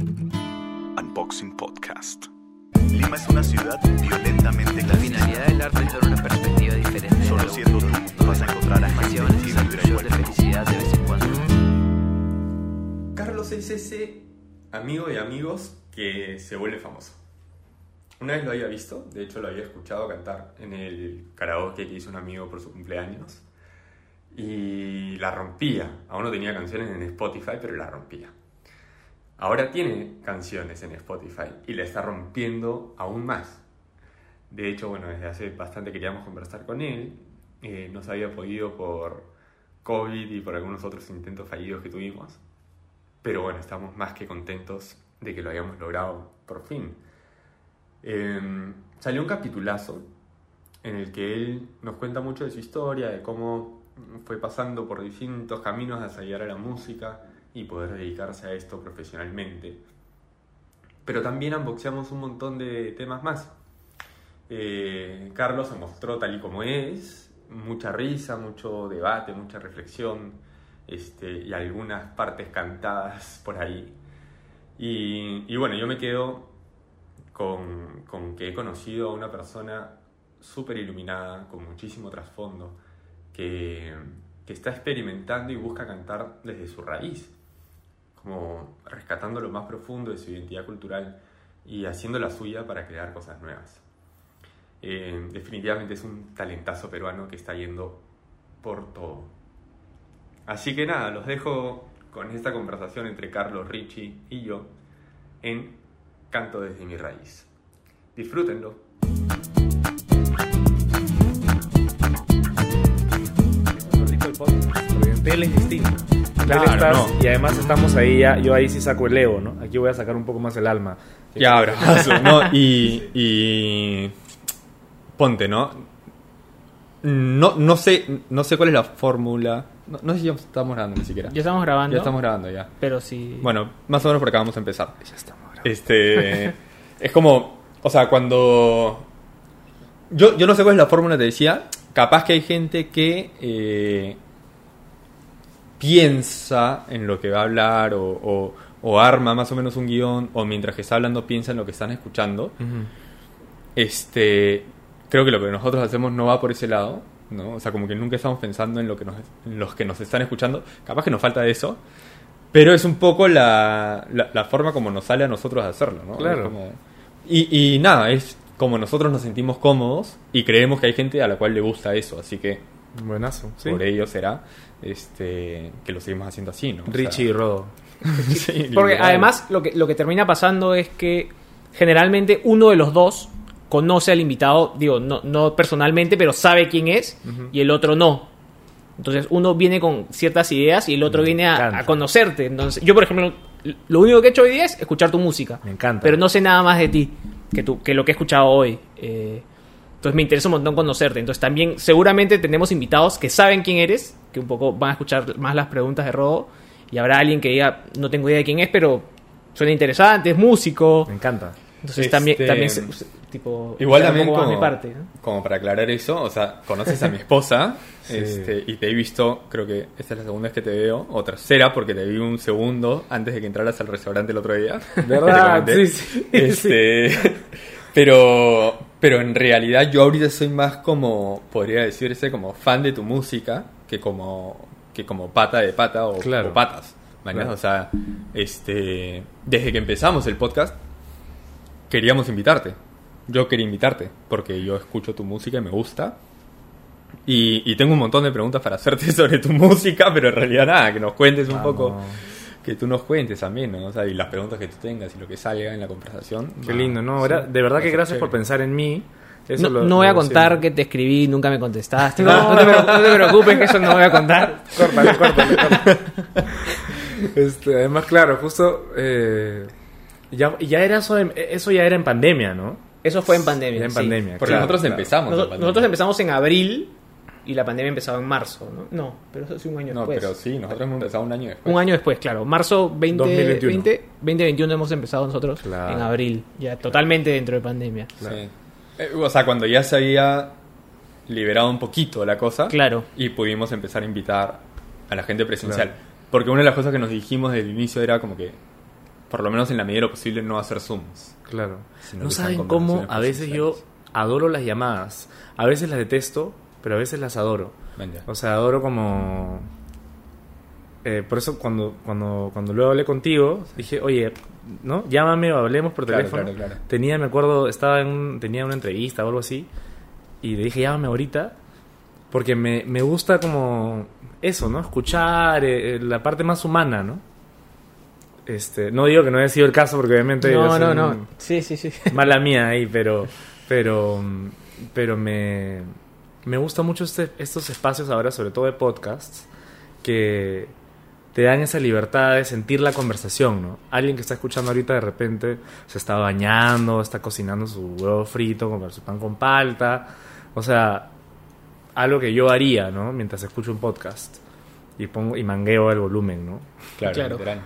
Unboxing Podcast. Lima es una ciudad violentamente La finalidad del arte es dar una perspectiva diferente. Solo siendo tú vas a encontrar a Pasiones y de felicidad de vez en cuando. Carlos es ese amigo de amigos que se vuelve famoso. Una vez lo había visto, de hecho lo había escuchado cantar en el karaoke que hizo un amigo por su cumpleaños y la rompía. Aún no tenía canciones en Spotify, pero la rompía. Ahora tiene canciones en Spotify y la está rompiendo aún más. De hecho, bueno, desde hace bastante queríamos conversar con él. Eh, no se había podido por COVID y por algunos otros intentos fallidos que tuvimos. Pero bueno, estamos más que contentos de que lo hayamos logrado por fin. Eh, salió un capitulazo en el que él nos cuenta mucho de su historia, de cómo fue pasando por distintos caminos hasta llegar a la música y poder dedicarse a esto profesionalmente. Pero también unboxeamos un montón de temas más. Eh, Carlos se mostró tal y como es, mucha risa, mucho debate, mucha reflexión este, y algunas partes cantadas por ahí. Y, y bueno, yo me quedo con, con que he conocido a una persona súper iluminada, con muchísimo trasfondo, que, que está experimentando y busca cantar desde su raíz, como rescatando lo más profundo de su identidad cultural y haciendo la suya para crear cosas nuevas. Eh, definitivamente es un talentazo peruano que está yendo por todo. Así que nada, los dejo con esta conversación entre Carlos Ricci y yo en Canto desde mi raíz. Disfrútenlo. rico el podcast, porque en tele es distinto. En tele Claro, estás- no. Y además estamos ahí, ya, yo ahí sí saco el ego, ¿no? Aquí voy a sacar un poco más el alma. Ya, abrazo, ¿no? Y, y ponte, ¿no? No, no sé, no sé cuál es la fórmula. No, no sé si ya estamos grabando ni siquiera. Ya estamos grabando. Ya estamos grabando ya. Pero sí. Bueno, más o menos por acá vamos a empezar. Ya estamos grabando. Este, es como, o sea, cuando yo, yo no sé cuál es la fórmula, te decía. Capaz que hay gente que eh, piensa en lo que va a hablar o, o- o arma más o menos un guion o mientras que está hablando piensa en lo que están escuchando. Ujú. Este, creo que lo que nosotros hacemos no va por ese lado, ¿no? O sea, como que nunca estamos pensando en lo que nos, en los que nos están escuchando. Capaz que nos falta eso, pero es un poco la, la, la forma como nos sale a nosotros de hacerlo, ¿no? Claro. Como- y, y nada, es como nosotros nos sentimos cómodos y creemos que hay gente a la cual le gusta eso, así que Buenazo. ¿sí? por ello será este, que lo seguimos haciendo así, ¿no? O sea, Richie y Rodo. sí, Porque literal. además lo que, lo que termina pasando es que generalmente uno de los dos conoce al invitado, digo, no, no personalmente, pero sabe quién es y el otro no. Entonces uno viene con ciertas ideas y el otro Me viene a conocerte. Entonces, yo, por ejemplo, lo único que he hecho hoy día es escuchar tu música. Me encanta. Pero no sé nada más de ti que, tú, que lo que he escuchado hoy. Eh, entonces me interesa un montón conocerte. Entonces también seguramente tenemos invitados que saben quién eres, que un poco van a escuchar más las preguntas de Rodo. Y habrá alguien que diga, no tengo idea de quién es, pero suena interesante, es músico. Me encanta. Entonces Este, también, también se- se- tipo, Igual también como, mi parte. ¿no? como para aclarar eso, o sea, conoces a mi esposa Sí. este, y te he visto, creo que esta es la segunda vez que te veo, o tercera porque te vi un segundo antes de que entraras al restaurante el otro día. ¿Verdad? Sí, sí, Este, pero, pero en realidad yo ahorita soy más como, podría decirse, como fan de tu música que como, que como pata de pata o, Claro. o patas. Claro. O sea, este, desde que empezamos el podcast, queríamos invitarte. Yo quería invitarte porque yo escucho tu música y me gusta. Y, y tengo un montón de preguntas para hacerte sobre tu música, pero en realidad nada, que nos cuentes un Vamos. poco, que tú nos cuentes también, ¿no? O sea, y las preguntas que tú tengas y lo que salga en la conversación. Qué lindo, ¿no? sí, de verdad que gracias por pensar en mí. Eso No, lo- no voy a contar siento. que te escribí y nunca me contestaste. No, no te, no te preocupes, que eso no voy a contar. Córtale, córtale, córtale. Este, además, claro, justo. eh, ya, ya era eso, ya era en pandemia, ¿no? Eso fue en pandemia. Ya en sí. pandemia. Porque claro, nosotros claro. empezamos. Pandemia. nosotros empezamos en abril y la pandemia empezaba en marzo, ¿no? No, pero eso sí un año No, después. pero sí, nosotros hemos empezado un año después. Un año después, claro. Marzo 20, 2021. 20, 2021 hemos empezado nosotros Claro. en abril, ya totalmente dentro de pandemia. Sí. Eh, o sea, cuando ya se había liberado un poquito la cosa. Claro. Y pudimos empezar a invitar a la gente presencial. Claro. Porque una de las cosas que nos dijimos desde el inicio era como que por lo menos en la medida de lo posible, no hacer zooms. Claro. No saben cómo a veces yo adoro las llamadas. A veces las detesto, pero a veces las adoro. Ya. O sea, adoro como... eh, por eso cuando, cuando, cuando luego hablé contigo, dije, oye, ¿no? Llámame o hablemos por Claro, teléfono. claro, claro. Tenía, me acuerdo, estaba en un- tenía una entrevista o algo así, y le dije, llámame ahorita, porque me, me gusta como eso, ¿no? Escuchar eh, eh, la parte más humana, ¿no? Este, no digo que no haya sido el caso, porque obviamente... No, no, no. Sí, sí, sí. mala mía ahí, pero pero pero me me gusta mucho este, estos espacios ahora, sobre todo de podcasts, que te dan esa libertad de sentir la conversación, ¿no? Alguien que está escuchando ahorita de repente se está bañando, está cocinando su huevo frito con su pan con palta, o sea, algo que yo haría, ¿no? Mientras escucho un podcast y pongo y mangueo el volumen, ¿no? Claro, Claro. literal.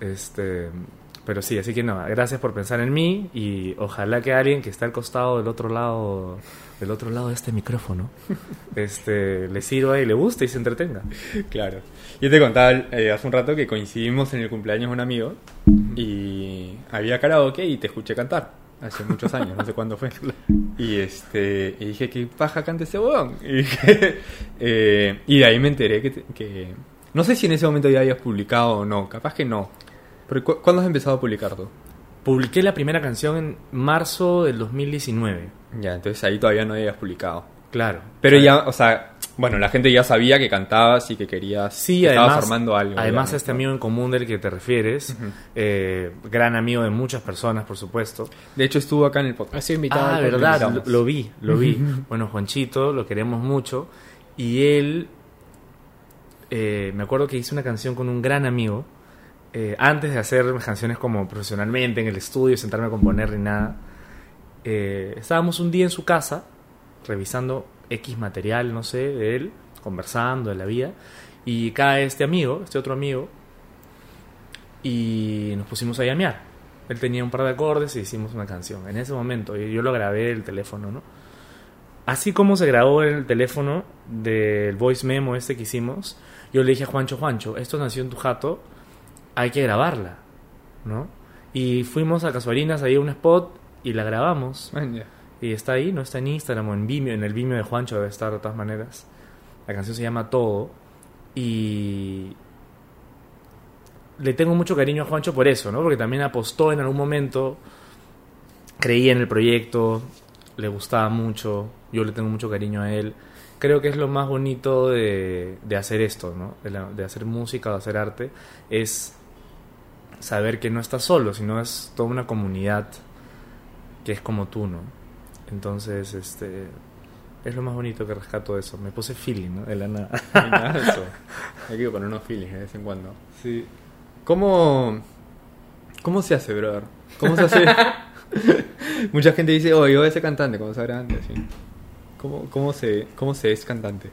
Este, pero sí, así que no, gracias por pensar en mí y ojalá que alguien que está al costado del otro lado del otro lado de este micrófono este le sirva y le guste y se entretenga. Claro. Yo te contaba eh, hace un rato que coincidimos en el cumpleaños de un amigo y había karaoke y te escuché cantar. Hace muchos años, no sé cuándo fue. Y este y dije, ¿qué paja canta ese huevón? Y, dije, eh, y de ahí me enteré que, que... No sé si en ese momento ya habías publicado o no, capaz que no. ¿cuándo has empezado a publicar tú? Publiqué la primera canción en marzo del 2019. Ya, entonces ahí todavía no habías publicado. Claro. Pero ya, o sea, bueno, la gente ya sabía que cantabas y que querías... Sí, que además, estabas formando algo. además digamos, este ¿no? amigo en común del que te refieres, eh, gran amigo de muchas personas, por supuesto. De hecho, estuvo acá en el podcast. Ha sido invitado. Ah, verdad, lo, vi, lo vi. bueno, Juanchito, lo queremos mucho. Y él, eh, me acuerdo que hice una canción con un gran amigo. Eh, antes de hacer canciones como profesionalmente, en el estudio, sentarme a componer ni nada. eh, estábamos un día en su casa, revisando X material, no sé, de él, conversando de la vida. Y cae este amigo, este otro amigo, y nos pusimos a llamear. Él tenía un par de acordes y hicimos una canción. En ese momento, yo lo grabé el teléfono, ¿no? Así como se grabó el teléfono del voice memo este que hicimos, yo le dije a Juancho, Juancho, esto nació en tu jato, hay que grabarla, ¿no? Y fuimos a Casuarinas, ahí a un spot y la grabamos. Man. Y está ahí, no está en Instagram o en Vimeo, en el Vimeo de Juancho debe estar de todas maneras. La canción se llama Todo. Y le tengo mucho cariño a Juancho por eso, ¿no? Porque también apostó en algún momento, creía en el proyecto, le gustaba mucho, yo le tengo mucho cariño a él. Creo que es lo más bonito de, de hacer esto, ¿no? De, la- de hacer música, de hacer arte, es saber que no estás solo, sino es toda una comunidad que es como tú, ¿no? Entonces, este es lo más bonito que rescato de eso. Me puse feeling, ¿no? De la nada. Eso. Hay que poner unos feelings de vez en cuando. Sí. ¿Cómo, ¿Cómo se hace, brother? ¿Cómo se hace? Mucha gente dice, oh, yo voy a ser cantante cuando sea grande. así. ¿Cómo, cómo, se, ¿Cómo se es cantante?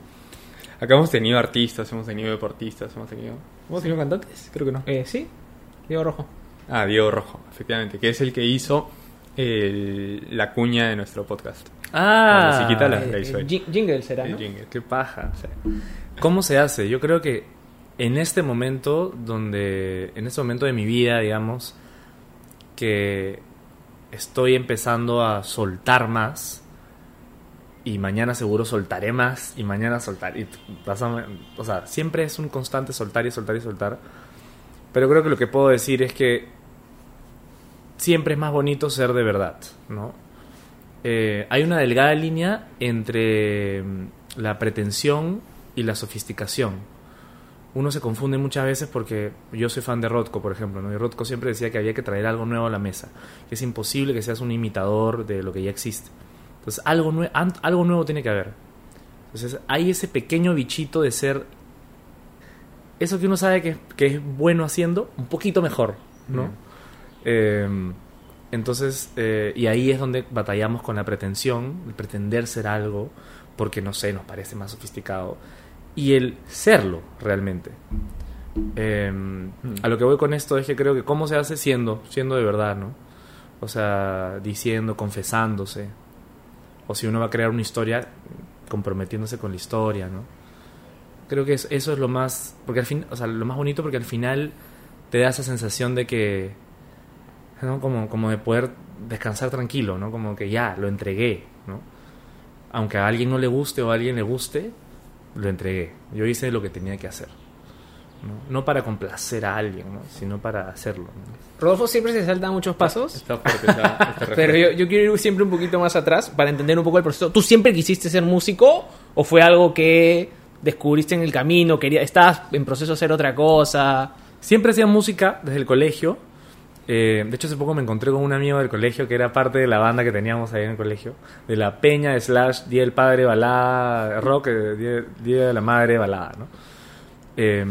Acá hemos tenido artistas, hemos tenido deportistas, hemos tenido... ¿Hemos tenido cantantes? Creo que no. Eh, sí, Diego Rojo. Ah, Diego Rojo, efectivamente, que es el que hizo el- la cuña de nuestro podcast. Ah, La musiquita la- hizo él. eh, jing- jingle será, El ¿no? jingle. qué paja. ¿Cómo se hace? Yo creo que en este momento donde en este momento de mi vida, digamos, que estoy empezando a soltar más y mañana seguro soltaré más y mañana soltaré. y o sea, siempre es un constante soltar y soltar y soltar. Pero creo que lo que puedo decir es que siempre es más bonito ser de verdad, ¿no? Eh, hay una delgada línea entre mm, la pretensión y la sofisticación. Uno se confunde muchas veces porque yo soy fan de Rothko, por ejemplo, ¿no? y Rothko siempre decía que había que traer algo nuevo a la mesa, que es imposible que seas un imitador de lo que ya existe. Entonces, algo, algo nuevo tiene que haber. Entonces, hay ese pequeño bichito de ser eso que uno sabe que, que es bueno haciendo, un poquito mejor, ¿no? Mm. Eh, entonces, eh, y ahí es donde batallamos con la pretensión, el pretender ser algo, porque no sé, nos parece más sofisticado, y el serlo realmente. Eh, A lo que voy con esto es que creo que cómo se hace siendo, siendo de verdad, ¿no? O sea, diciendo, confesándose. O si uno va a crear una historia, comprometiéndose con la historia, ¿no? Creo que es- eso es lo más, porque al fin, o sea, lo más bonito porque al final te da esa sensación de que ¿no? Como, como de poder descansar tranquilo, ¿no? Como que ya, lo entregué, ¿no? Aunque a alguien no le guste o a alguien le guste, lo entregué. Yo hice lo que tenía que hacer. No, no para complacer a alguien, ¿no? sino para hacerlo. ¿no? Rodolfo siempre se salta muchos pasos. Está fuerte esta- Pero yo quiero ir siempre un poquito más atrás para entender un poco el proceso. ¿Tú siempre quisiste ser músico o fue algo que descubriste en el camino? Quería, ¿Estabas en proceso de hacer otra cosa? Siempre hacía música desde el colegio. Eh, de hecho, hace poco me encontré con un amigo del colegio que era parte de la banda que teníamos ahí en el colegio. De la Peña slash Día del Padre Balada, rock, eh, Día, Día de la Madre Balada, ¿no? Eh,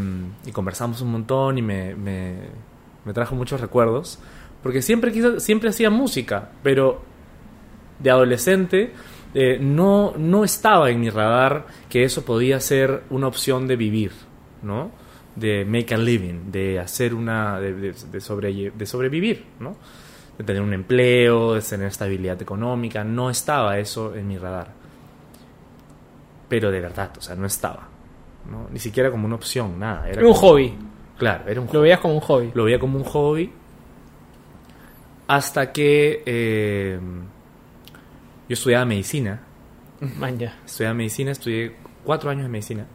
y conversamos un montón y me, me, me trajo muchos recuerdos. Porque siempre, quiso, siempre hacía música, pero de adolescente eh, no, no estaba en mi radar que eso podía ser una opción de vivir, ¿no? De make a living, de hacer una. de, de, de sobre- de sobrevivir, ¿no? De tener un empleo, de tener estabilidad económica. No estaba eso en mi radar. Pero de verdad, o sea, no estaba. ¿no? Ni siquiera como una opción, nada. Era un como- hobby. Claro, era un Lo hobby veías como un hobby. lo veía como un hobby hasta que eh, yo estudiaba medicina. Man, ya. Estudiaba medicina, estudié cuatro años de medicina.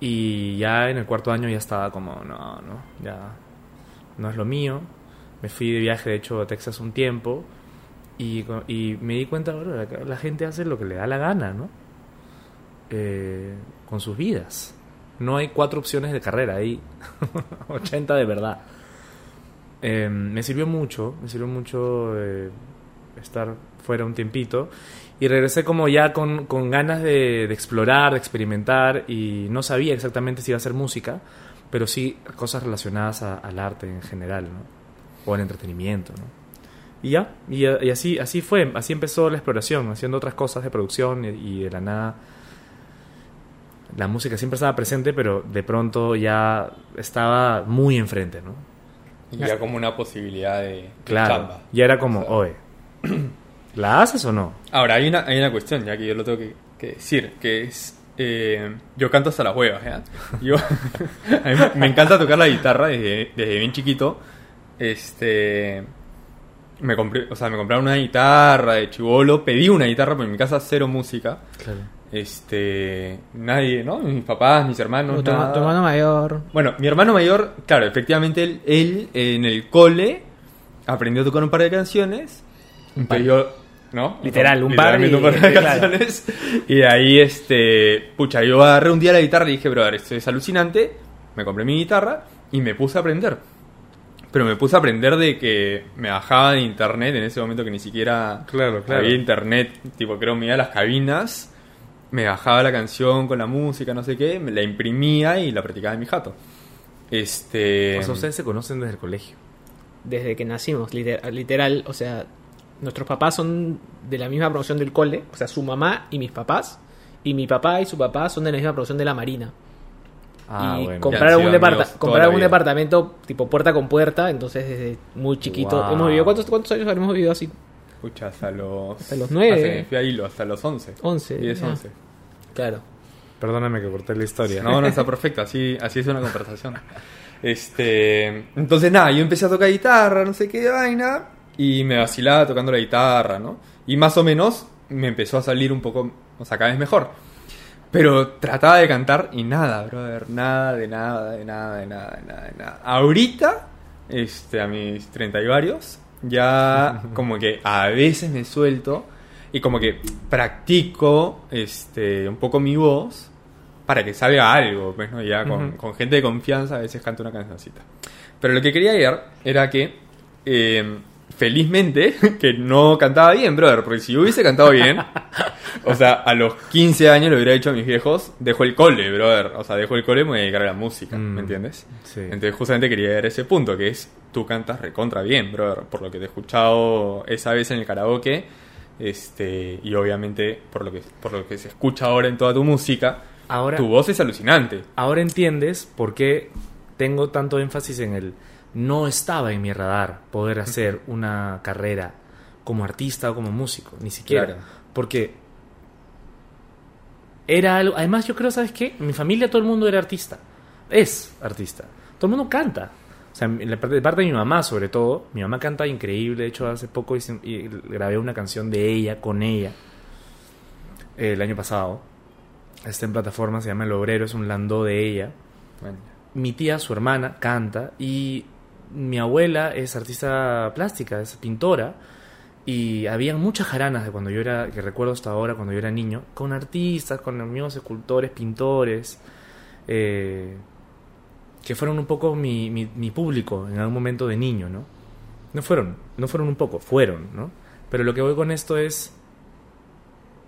Y ya en el cuarto año ya estaba como, no, no, ya no es lo mío. Me fui de viaje, de hecho, a Texas un tiempo. Y, y me di cuenta, bueno, la, la gente hace lo que le da la gana, ¿no? Eh, con sus vidas. No hay cuatro opciones de carrera, hay 80 de verdad. Eh, me sirvió mucho, me sirvió mucho eh, estar fuera un tiempito. Y regresé como ya con, con ganas de, de explorar, de experimentar. Y no sabía exactamente si iba a hacer música, pero sí cosas relacionadas a- al arte en general, ¿no? O al entretenimiento, ¿no? Y ya, y, y así, así fue, así empezó la exploración, haciendo otras cosas de producción y, y de la nada. La música siempre estaba presente, pero de pronto ya estaba muy enfrente, ¿no? Y ya como una posibilidad de, Claro. chamba. Y era como, O sea, oye, ¿la haces o no? Ahora, hay una, hay una cuestión, ya que yo lo tengo que, que decir, que es... eh, yo canto hasta las huevas, ¿ya? Yo, a mí me encanta tocar la guitarra desde, desde bien chiquito. Este... Me compré, o sea, me compraron una guitarra de chivolo, pedí una guitarra, porque en mi casa cero música. Claro. Este... Nadie, ¿no? Mis papás, mis hermanos, tu, nada. tu hermano mayor. Bueno, mi hermano mayor, claro, efectivamente él, él en el cole aprendió a tocar un par de canciones. Pero yo, ¿no? Literal, un par y- un par de claro. canciones. Y ahí, este, pucha, yo agarré un día la guitarra y dije, brother, esto es alucinante. Me compré mi guitarra y me puse a aprender. Pero me puse a aprender de que me bajaba de internet en ese momento que ni siquiera Claro, claro. había internet. Tipo, creo, me iba a las cabinas me bajaba la canción con la música, no sé qué, me la imprimía y la practicaba en mi jato. Este. O sea, ustedes se conocen desde el colegio. Desde que nacimos, literal, literal. O sea, nuestros papás son de la misma promoción del cole. O sea, su mamá y mis papás. Y mi papá y su papá son de la misma promoción de la Marina. Ah, y bueno. han un, departa- la un departamento tipo puerta con puerta. Entonces, desde muy chiquito. Wow. Hemos vivido. ¿cuántos, ¿Cuántos años habremos vivido así? Escucha, hasta los. Hasta los nueve. hasta que fui a hilo, hasta los 11. 11, 10, ya. 11. Claro. Perdóname que corté la historia. No, no está perfecto, así, así es una conversación. Este, entonces nada, yo empecé a tocar guitarra, no sé qué vaina, y me vacilaba tocando la guitarra, ¿no? Y más o menos me empezó a salir un poco, o sea, cada vez mejor. Pero trataba de cantar y nada, brother, nada, de nada, de nada, de nada, de nada, de nada. Ahorita, este, a mis 30 y varios, ya como que a veces me suelto y como que practico este, un poco mi voz para que salga algo, pues, ¿no? Ya con, Ujú. con gente de confianza a veces canto una cancioncita. Pero lo que quería ir era que, eh, felizmente, que no cantaba bien, brother, porque si yo hubiese cantado bien, o sea, a los 15 años le hubiera dicho a mis viejos, dejo el cole, brother, o sea, dejo el cole y me voy a dedicar a la música, Mm. ¿me entiendes? Sí. Entonces justamente quería a ese punto, que es, tú cantas recontra bien, brother, por lo que te he escuchado esa vez en el karaoke, este, y obviamente por lo que, por lo que se escucha ahora en toda tu música, Ahora, tu voz es alucinante. ahora entiendes por qué tengo tanto énfasis en el no estaba en mi radar poder hacer una carrera como artista o como músico, ni siquiera. Claro. Porque era algo. Además, yo creo, ¿sabes qué? En mi familia todo el mundo era artista. Es artista. Todo el mundo canta. O sea, la parte, de parte de mi mamá, sobre todo. Mi mamá canta increíble. De hecho, hace poco hice- y grabé una canción de ella, con ella, el año pasado. Está en plataforma, se llama El Obrero, es un landó de ella. Bueno, Mi tía, su hermana, canta. Y mi abuela es artista plástica, es pintora. Y había muchas jaranas de cuando yo era, que recuerdo hasta ahora, cuando yo era niño, con artistas, con amigos escultores, pintores, eh, que fueron un poco mi, mi, mi público en algún momento de niño, ¿no? No fueron, no fueron un poco, fueron, ¿no? Pero lo que voy con esto es,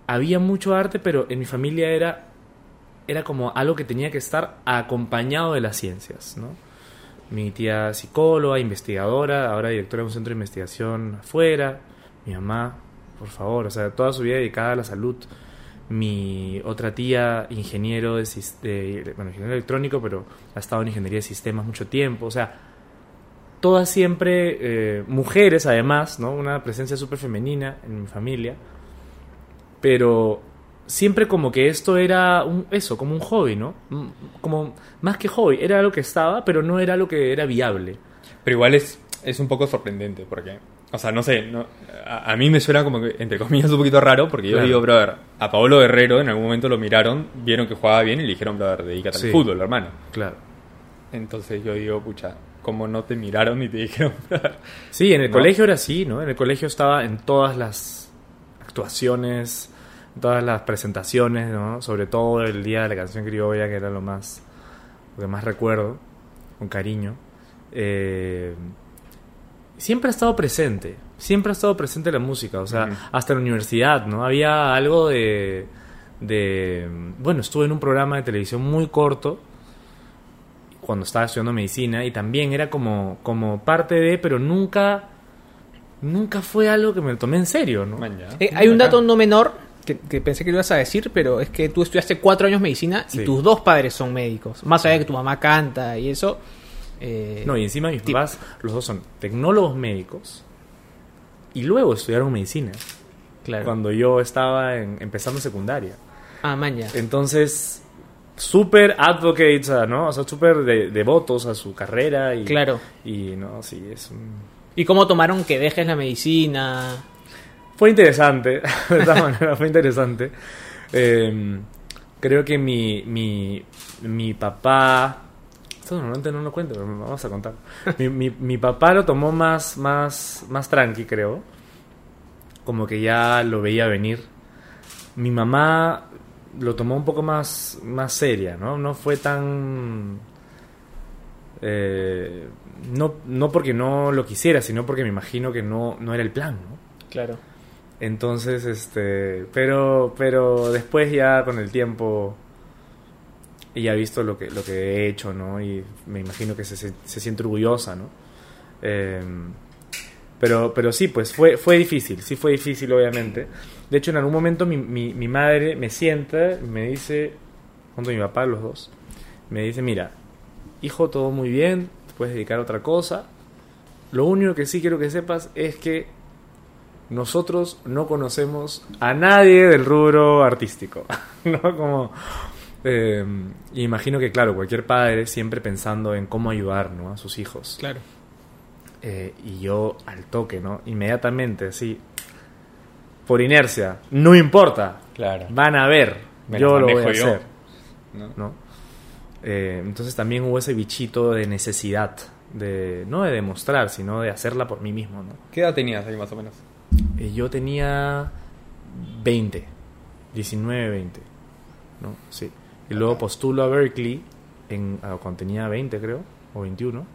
había mucho arte, pero en mi familia era, era como algo que tenía que estar acompañado de las ciencias, ¿no? Mi tía psicóloga, investigadora, ahora directora de un centro de investigación afuera. Mi mamá, por favor, o sea, toda su vida dedicada a la salud. Mi otra tía, ingeniero de, de- bueno, ingeniero electrónico, pero ha estado en ingeniería de sistemas mucho tiempo. O sea, todas siempre eh, mujeres, además, ¿no? Una presencia súper femenina en mi familia. Pero siempre como que esto era un, eso, como un hobby, ¿no? Mm, Como más que hobby, era algo que estaba, pero no era lo que era viable. Pero igual es, es un poco sorprendente porque, o sea, no sé, no, a, a mí me suena como que, entre comillas, un poquito raro porque yo Claro. digo, brother, a Paolo Guerrero en algún momento lo miraron, vieron que jugaba bien y le dijeron, brother, dedícate Sí. al fútbol, hermano. Claro. Entonces yo digo, pucha, ¿cómo no te miraron y te dijeron, brother? Sí, en el ¿No? colegio era así, ¿no? En el colegio estaba en todas las actuaciones, todas las presentaciones, ¿no? Sobre todo el día de la canción criolla, que era lo más, lo que más recuerdo, con cariño. Eh, siempre ha estado presente, siempre ha estado presente la música, o sea, hasta la universidad, ¿no? Había algo de, de... Bueno, estuve en un programa de televisión muy corto, cuando estaba estudiando medicina y también era como, como parte de, pero nunca nunca fue algo que me lo tomé en serio, ¿no? Man. Eh, hay un dato no menor que, que pensé que lo ibas a decir, pero es que tú estudiaste cuatro años medicina y Sí. tus dos padres son médicos. Más allá de que tu mamá canta y eso. eh, No, y encima mis papás, los dos son tecnólogos médicos y luego estudiaron medicina claro. cuando yo estaba en- empezando secundaria. Ah, maña. Entonces, súper advocates, ¿no? O sea, súper de- devotos a su carrera y... Claro. Y no, sí, es un... ¿Y cómo tomaron que dejes la medicina? Fue interesante, de fue interesante. Eh, creo que mi, mi, mi papá... Esto normalmente no lo cuento, pero vamos a contar. Mi, mi, mi papá lo tomó más, más, más tranqui, creo. Como que ya lo veía venir. Mi mamá lo tomó un poco más, más seria, ¿no? No fue tan... eh, no, no porque no lo quisiera, sino porque me imagino que no, no era el plan, ¿no? Claro. Entonces, este, pero, pero después ya con el tiempo y he visto lo que, lo que he hecho, ¿no? Y me imagino que se, se, siente orgullosa, ¿no? Eh, pero, pero sí, pues fue, fue difícil, sí fue difícil, obviamente. De hecho, en algún momento mi, mi, madre me sienta me dice, junto a mi papá, los dos, me dice, mira, hijo, todo muy bien, te puedes dedicar a otra cosa. Lo único que sí quiero que sepas es que nosotros no conocemos a nadie del rubro artístico. ¿No? Como. eh, y imagino que, claro, cualquier padre siempre pensando en cómo ayudar ¿no? a sus hijos. Claro. Eh, y yo al toque, ¿no? Inmediatamente, así. Por inercia. No importa. Claro. Van a ver. Me yo lo voy a yo. hacer. ¿no? ¿no? Eh, entonces también hubo ese bichito de necesidad. De, no de demostrar, sino de hacerla por mí mismo, ¿no? ¿Qué edad tenías ahí más o menos? Eh, yo tenía 20, 19, 20, ¿no? Sí. Y luego postulo a Berkeley en, ah, cuando tenía 20, creo, o 21.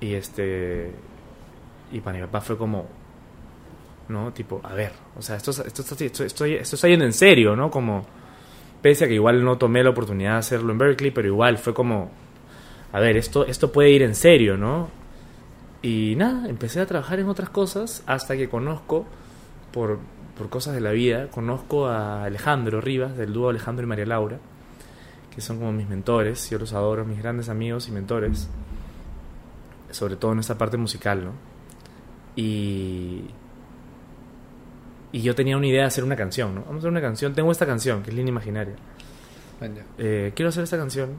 Y este. Y para mi papá fue como. ¿No? Tipo, a ver, o sea, esto, esto, esto, esto, esto, esto está yendo en serio, ¿no? Como. Pese a que igual no tomé la oportunidad de hacerlo en Berkeley, pero igual fue como. A ver, esto, esto puede ir en serio, ¿no? Y nada, empecé a trabajar en otras cosas hasta que conozco, por, por cosas de la vida, conozco a Alejandro Rivas, del dúo Alejandro y María Laura, que son como mis mentores, yo los adoro, mis grandes amigos y mentores, sobre todo en esta parte musical, ¿no? Y, y yo tenía una idea de hacer una canción, ¿no? Vamos a hacer una canción, tengo esta canción, que es Línea Imaginaria. Eh, quiero hacer esta canción.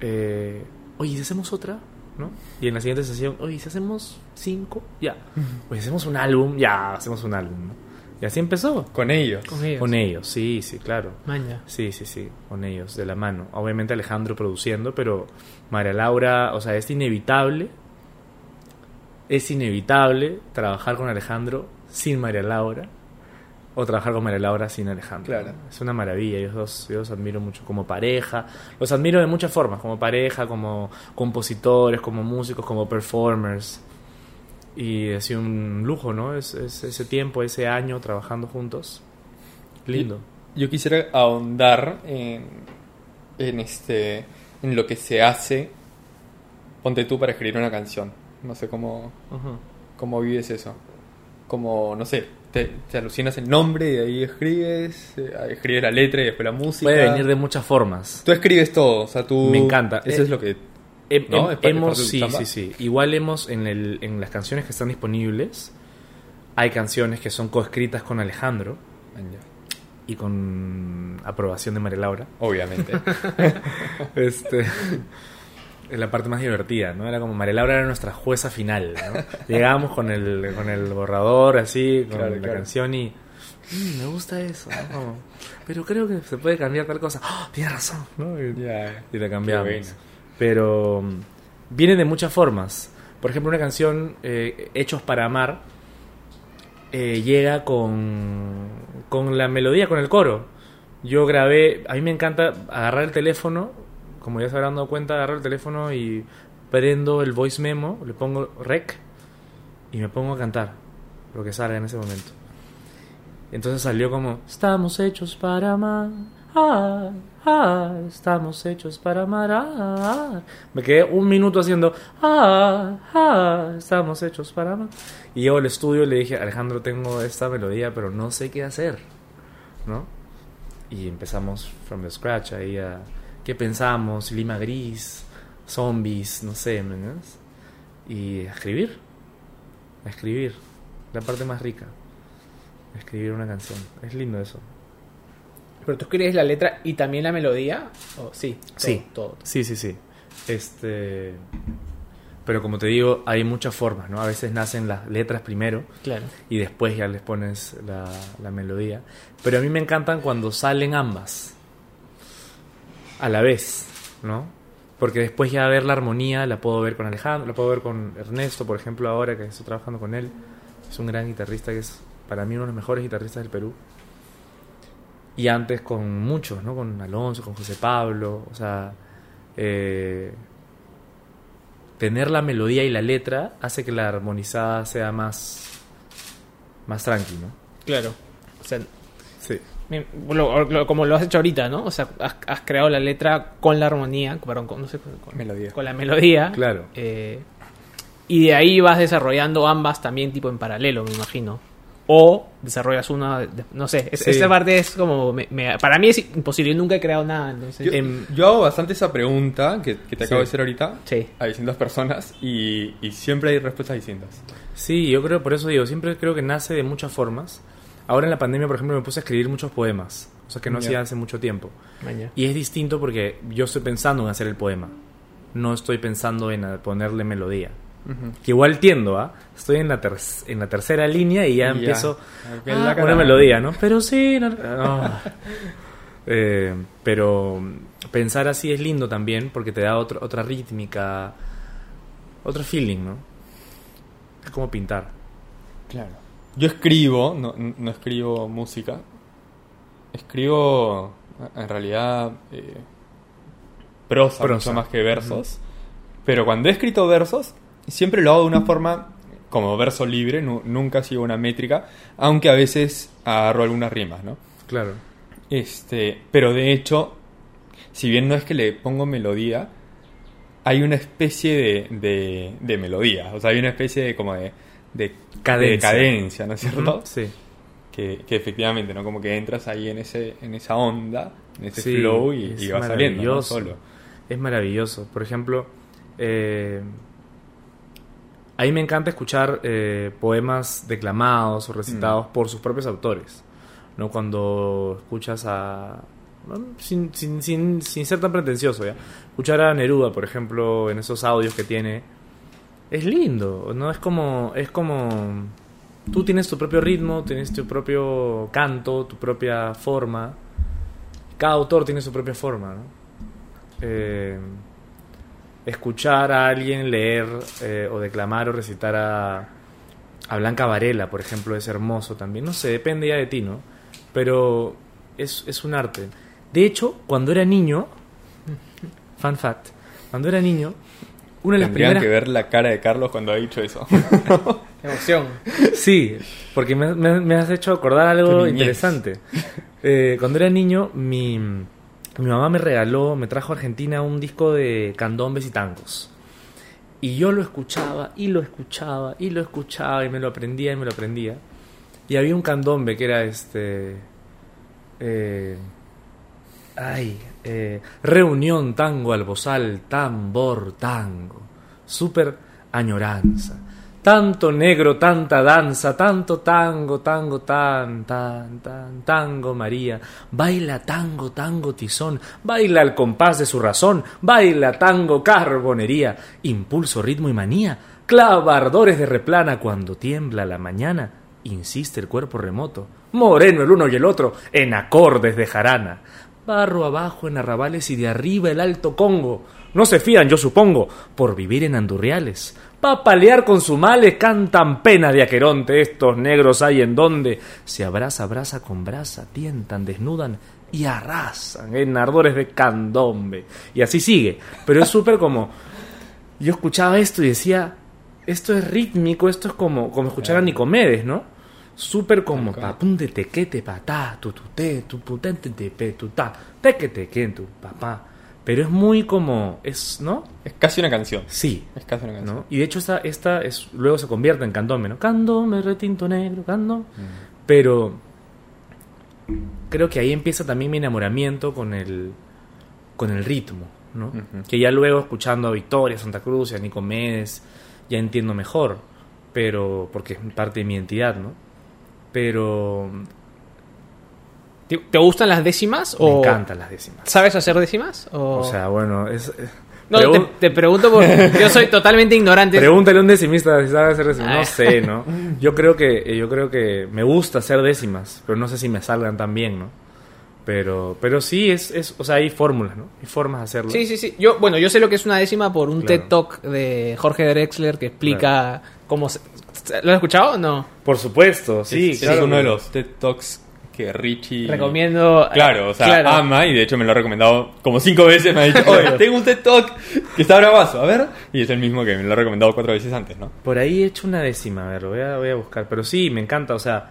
Eh, oye, ¿y si hacemos otra? ¿No? Y en la siguiente sesión, oye, ¿y si hacemos cinco? Ya. Oye, hacemos un álbum, ya, hacemos un álbum, ¿no? Y así empezó. Con ellos. Con ellos. Con ellos, sí, sí, claro. Maña. Sí, sí, sí, con ellos, de la mano. Obviamente Alejandro produciendo, pero María Laura, o sea, es inevitable, es inevitable trabajar con Alejandro sin María Laura o trabajar con María Laura sin Alejandro. Claro. Es una maravilla, yo los admiro mucho como pareja, los admiro de muchas formas, como pareja, como compositores, como músicos, como performers. Y ha sido un lujo, ¿no? Es, es- ese tiempo, ese año trabajando juntos. Lindo. Yo quisiera ahondar en, en este en lo que se hace ponte tú para escribir una canción. No sé cómo cómo vives eso. Como no sé, te, te alucinas el nombre y ahí escribes, eh, escribes la letra y después la música. Puede venir de muchas formas. Tú escribes todo, o sea, tú Me encanta. Eso Eh, es lo que Hem- ¿No? hem- ¿Es parte- hemos, sí, sí, sí. Igual hemos, en, el, en las canciones que están disponibles, hay canciones que son coescritas con Alejandro y con aprobación de María Laura. obviamente. Este, es la parte más divertida, ¿no? Era como María Laura era nuestra jueza final, ¿no? Llegábamos con el, con el borrador así, con Claro, la claro. canción y... "Mm, me gusta eso, ¿no? Como, pero creo que se puede cambiar tal cosa. ¡Ah! tienes razón, ¿no? Y- ya. y la cambiamos. Bueno. Pero mm, viene de muchas formas. Por ejemplo, una canción eh, Hechos para Amar eh, llega con, con la melodía, con el coro. Yo grabé, a mí me encanta agarrar el teléfono, como ya se habrán dado cuenta, agarrar el teléfono y prendo el voice memo, le pongo rec y me pongo a cantar lo que salga en ese momento. Entonces salió como, estamos hechos para amar, ah, ah, estamos hechos para amar, ah". Me quedé un minuto haciendo, ah, ah, estamos hechos para amar. Y llego al estudio y le dije, Alejandro, tengo esta melodía, pero no sé qué hacer, ¿no? Y empezamos from the scratch ahí a, ¿qué pensamos? Lima Gris, zombies, no sé, ¿me entiendes? Y a escribir, a escribir, la parte más rica escribir una canción. Es lindo eso. ¿Pero tú escribes la letra y también la melodía? ¿O sí? todo, Sí. Todo. Sí, sí, sí. Este. Pero como te digo, hay muchas formas, ¿no? A veces nacen las letras primero Claro. y después ya les pones la, la melodía. Pero a mí me encantan cuando salen ambas. A la vez, ¿no? Porque después ya ver la armonía la puedo ver con Alejandro, la puedo ver con Ernesto, por ejemplo, ahora que estoy trabajando con él. Es un gran guitarrista que es para mí uno de los mejores guitarristas del Perú. Y antes con muchos, ¿no? Con Alonso, con José Pablo. O sea, eh, tener la melodía y la letra hace que la armonizada sea más, más tranqui, ¿no? Claro. O sea, lo- lo- como lo has hecho ahorita, ¿no? O sea, has, has creado la letra con la armonía, perdón, con, no sé, con, Melodía. con la melodía. Claro. Eh, y de ahí vas desarrollando ambas también tipo en paralelo, me imagino. O desarrollas una, no sé, es- Sí. esta parte es como, me- me- para mí es imposible, yo nunca he creado nada, entonces... Yo, Em, yo hago bastante esa pregunta que, que te acabo Sí. de hacer ahorita Sí. a distintas personas y, y siempre hay respuestas distintas. Sí, yo creo, por eso digo, siempre creo que nace de muchas formas. Ahora en la pandemia, por ejemplo, me puse a escribir muchos poemas, o sea que no hacía hace mucho tiempo. Y es distinto porque yo estoy pensando en hacer el poema, no estoy pensando en ponerle melodía. Que igual tiendo, ¿ah? Estoy en la, ter- en la tercera línea y ya, empiezo ah, la una melodía, ¿no? Pero sí, no, no. Eh, pero pensar así es lindo también porque te da otro- otra rítmica, otro feeling, ¿no? Es como pintar. Claro. Yo escribo, no, no escribo música. Escribo, en realidad, eh, prosa, Prosa. mucho más que versos. Pero cuando he escrito versos, siempre lo hago de una forma como verso libre, nu- nunca sigo una métrica, aunque a veces agarro algunas rimas, ¿no? Claro. Este, pero de hecho, si bien no es que le pongo melodía, hay una especie de, de, de melodía, o sea, hay una especie de como de, de Cadencia. de cadencia, ¿no es cierto? Sí. Que, que efectivamente, ¿no? Como que entras ahí en ese, en esa onda, en ese Sí, flow y, es y va saliendo, ¿no? maravilloso. Solo. Es maravilloso. Por ejemplo, eh, a mí me encanta escuchar eh, poemas declamados o recitados por sus propios autores. ¿no? Cuando escuchas a. Sin, sin, sin, sin ser tan pretencioso, ¿ya? Escuchar a Neruda, por ejemplo, en esos audios que tiene, es lindo, ¿no? Es como, es como, tú tienes tu propio ritmo, tienes tu propio canto, tu propia forma. Cada autor tiene su propia forma, ¿no? Eh, escuchar a alguien leer eh, o declamar o recitar a, a Blanca Varela, por ejemplo, es hermoso también. No sé, depende ya de ti, ¿no? Pero es, es un arte. De hecho, cuando era niño, fun fact, cuando era niño, una de las Tendrían primeras... que ver la cara de Carlos cuando ha dicho eso. Emoción. Sí, porque me, me- me has hecho acordar algo interesante. Eh, cuando era niño, mi, mi mamá me regaló, me trajo a Argentina un disco de candombes y tangos. Y yo lo escuchaba, y lo escuchaba, y lo escuchaba, y me lo aprendía, y me lo aprendía. Y había un candombe que era este... eh, ay, eh, reunión, tango, albozal, tambor, tango. Súper añoranza. Tanto negro, tanta danza, tanto tango, tango, tan, tan, tan, tango, María. Baila tango, tango, tizón. Baila al compás de su razón. Baila tango, carbonería. Impulso, ritmo y manía. Clava ardores de replana cuando tiembla la mañana. Insiste el cuerpo remoto. Moreno el uno y el otro en acordes de jarana. Barro abajo en arrabales y de arriba el alto Congo. No se fían, yo supongo, por vivir en andurriales. Pa' palear con su males cantan pena de aqueronte. Estos negros hay en donde se abraza brasa con brasa, tientan, desnudan y arrasan en ardores de candombe. Y así sigue. Pero es súper como. Yo escuchaba esto y decía. Esto es rítmico, esto es como, como escuchar a Nicomedes, ¿no? Súper como papum de tequete patá, tu tu te, tu putente te pe tu ta, tequete que tu papá. Pero es muy como, es, ¿no? es casi una canción. Sí, Es casi una canción. ¿no? Y de hecho esta, esta es, luego se convierte en candombe, ¿no? Candombe, retinto negro, candombe. Pero creo que ahí empieza también mi enamoramiento con el, con el ritmo, ¿no? Que ya luego escuchando a Victoria, Santa Cruz y a Nicomedes, ya entiendo mejor, pero porque es parte de mi identidad, ¿no? Pero ¿Te, te gustan las décimas? me o encantan las décimas. ¿Sabes hacer décimas? O, O sea, bueno, es... eh, no, pregun- te, te pregunto porque yo soy totalmente ignorante. Pregúntale a un decimista si sabe hacer décimas. Ah. No sé, ¿no? Yo creo que eh, yo creo que me gusta hacer décimas, pero no sé si me salgan tan bien, ¿no? Pero pero sí es, es o sea, hay fórmulas, ¿no? Hay formas de hacerlo. Sí, sí, sí. Yo, bueno, yo sé lo que es una décima por un Claro. TED Talk de Jorge Drexler que explica cómo se... ¿Lo has escuchado o no? Por supuesto, sí, es, claro. es uno de los TED Talks que Richie... Recomiendo... Claro, o sea, Claro. ama y de hecho me lo ha recomendado como cinco veces. Me ha dicho, oye, tengo un TED Talk que está bravazo, a ver. Y es el mismo que me lo ha recomendado cuatro veces antes, ¿no? Por ahí he hecho una décima, a ver, lo voy a, voy a buscar. Pero sí, me encanta, o sea,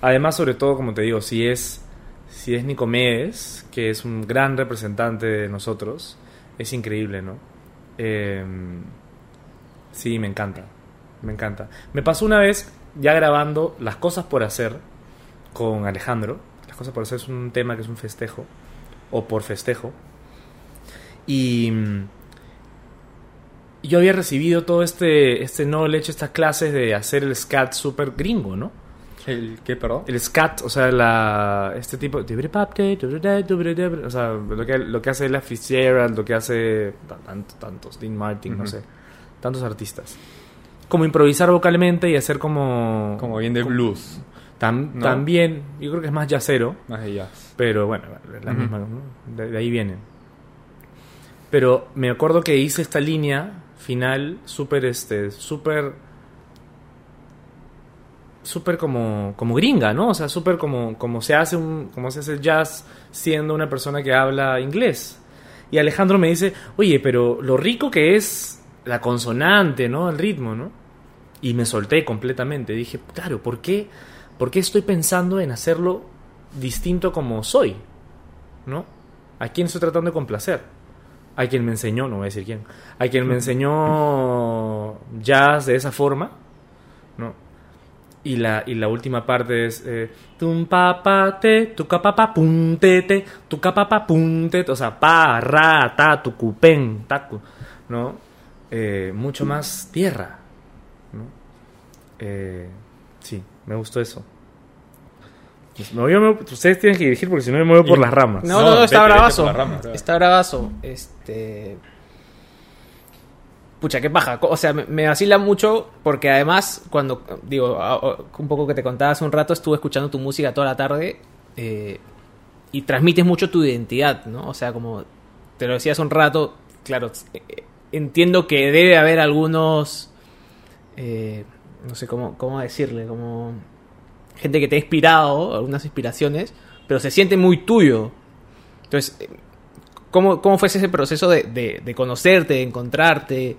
además, sobre todo, como te digo, si es, si es Nicomedes, que es un gran representante de nosotros, es increíble, ¿no? Eh, sí, me encanta, me encanta. Me pasó una vez, ya grabando Las Cosas por Hacer con Alejandro. Las Cosas por Hacer es un tema que es un festejo, o por festejo. Y mm, yo había recibido todo este, este knowledge, estas clases de hacer el scat súper gringo, ¿no? ¿El qué, perdón? El scat, o sea, la, este tipo... O sea, lo que, lo que hace la Fitzgerald, lo que hace ta- tanto- tantos, Dean Martin, no sé, tantos artistas. Como improvisar vocalmente y hacer como... Como bien de blues, tam- ¿no? También, yo creo que es más jazzero. más de jazz. Pero bueno, la Ujú. misma, ¿no? de, de ahí viene. Pero me acuerdo que hice esta línea final súper, este, súper, súper como, como gringa, ¿no? O sea, súper como, como se hace un, como se hace el jazz siendo una persona que habla inglés. Y Alejandro me dice, oye, pero lo rico que es la consonante, ¿no? El ritmo, ¿no? Y me solté completamente. Dije, claro, ¿por qué, ¿por qué estoy pensando en hacerlo distinto como soy? ¿No? ¿A quién estoy tratando de complacer? A quien me enseñó, no voy a decir quién, a quien me enseñó jazz de esa forma, ¿no? Y la, y la última parte es eh, tum pa te, tu ca pa pa pum te te, tu ca pa pa pum te, te, o sea, pa, ra, ta, tu cu pen, tacu, ¿no? Eh, mucho más tierra, ¿no? Eh, sí, me gustó eso. Me voy- me- ustedes tienen que dirigir porque si no me muevo por las ramas. No, No, no, no, está vete bravazo. está bravazo. Este. Pucha, qué paja. O sea, me, me vacila mucho porque además, cuando. Digo, un poco que te contaba hace un rato, estuve escuchando tu música toda la tarde. eh, y transmites mucho tu identidad, ¿no? O sea, como te lo decía hace un rato, claro, eh, entiendo que debe haber algunos. eh, no sé cómo, cómo decirle, como. Gente que te ha inspirado, algunas inspiraciones, pero se siente muy tuyo. Entonces, eh, ¿cómo, cómo fue ese proceso de, de- de conocerte, de encontrarte,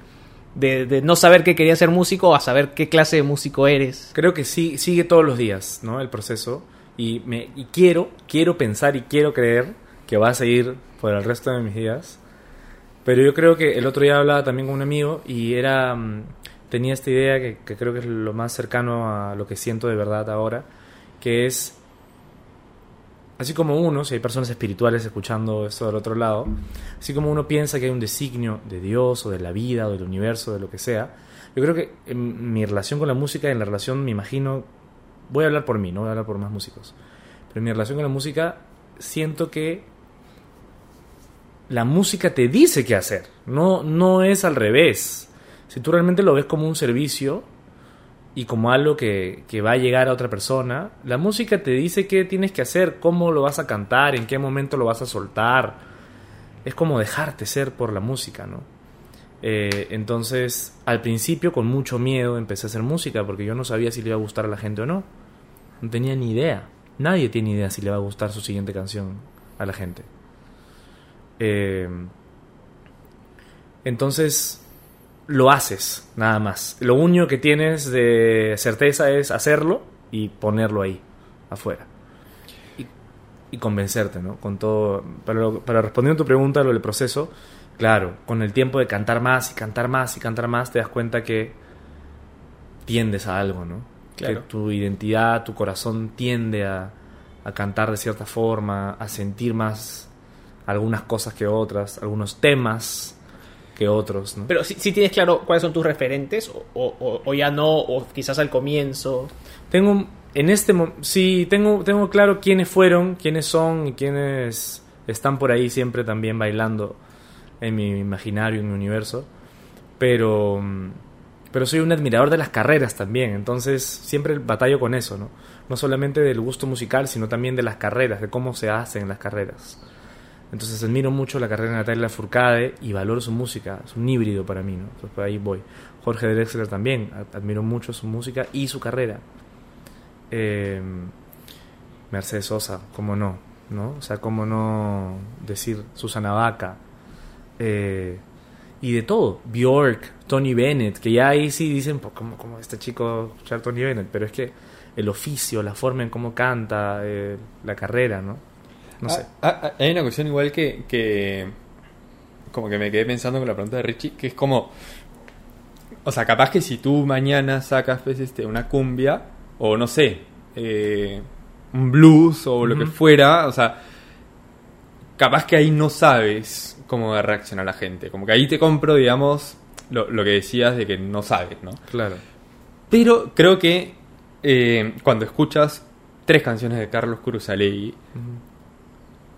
de, no saber que querías ser músico a saber qué clase de músico eres? Creo que sí, sigue todos los días, ¿no? El proceso. Y, me, y quiero, quiero pensar y quiero creer que va a seguir por el resto de mis días. Pero yo creo que el otro día hablaba también con un amigo y era mm, tenía esta idea que, creo que es lo más cercano a lo que siento de verdad ahora, que es, así como uno, si hay personas espirituales escuchando esto del otro lado, así como uno piensa que hay un designio de Dios o de la vida o del universo, de lo que sea, yo creo que en mi relación con la música, en la relación, me imagino, voy a hablar por mí, no voy a hablar por más músicos, pero en mi relación con la música siento que la música te dice qué hacer, no, no es al revés. Si tú realmente lo ves como un servicio y como algo que, que va a llegar a otra persona, la música te dice qué tienes que hacer, cómo lo vas a cantar, en qué momento lo vas a soltar. Es como dejarte ser por la música, ¿no? Eh, entonces, al principio, con mucho miedo, empecé a hacer música porque yo no sabía si le iba a gustar a la gente o no. No tenía ni idea. Nadie tiene idea si le va a gustar su siguiente canción a la gente. Eh, entonces, lo haces, nada más. Lo único que tienes de certeza es hacerlo y ponerlo ahí, afuera. Y, y convencerte, ¿no? Con todo. Para, para responder a tu pregunta, lo del proceso, claro, con el tiempo de cantar más y cantar más y cantar más, te das cuenta que tiendes a algo, ¿no? Claro. Que tu identidad, tu corazón tiende a, a cantar de cierta forma, a sentir más algunas cosas que otras, algunos temas que otros, ¿no? Pero si tienes claro cuáles son tus referentes, o, o- o ya no, o quizás al comienzo. Tengo en este mo- sí tengo tengo claro quiénes fueron, quiénes son y quiénes están por ahí siempre también bailando en mi imaginario, en mi universo. Pero mm, pero soy un admirador de las carreras también, entonces siempre batallo con eso, ¿no? No solamente del gusto musical, sino también de las carreras, de cómo se hacen las carreras. Entonces admiro mucho la carrera de Natalia Lafourcade y valoro su música, es un híbrido para mí, ¿no? Entonces por ahí voy. Jorge Drexler también, admiro mucho su música y su carrera. Eh, Mercedes Sosa, cómo no, ¿no? O sea, cómo no decir Susana Vaca. Eh, y de todo, Bjork, Tony Bennett, que ya ahí sí dicen, pues, ¿cómo, cómo este chico escuchar Tony Bennett? Pero es que el oficio, la forma en cómo canta, eh, la carrera, ¿no? No sé. Ah, ah, hay una cuestión igual que, que. Como que me quedé pensando con la pregunta de Richie, que es como. O sea, capaz que si tú mañana sacas pues, este, una cumbia, o no sé, eh, un blues o lo que fuera, o sea, capaz que ahí no sabes cómo va a reaccionar la gente. Como que ahí te compro, digamos, lo, lo que decías de que no sabes, ¿no? Claro. Pero creo que eh, cuando escuchas tres canciones de Carlos Cruzalei,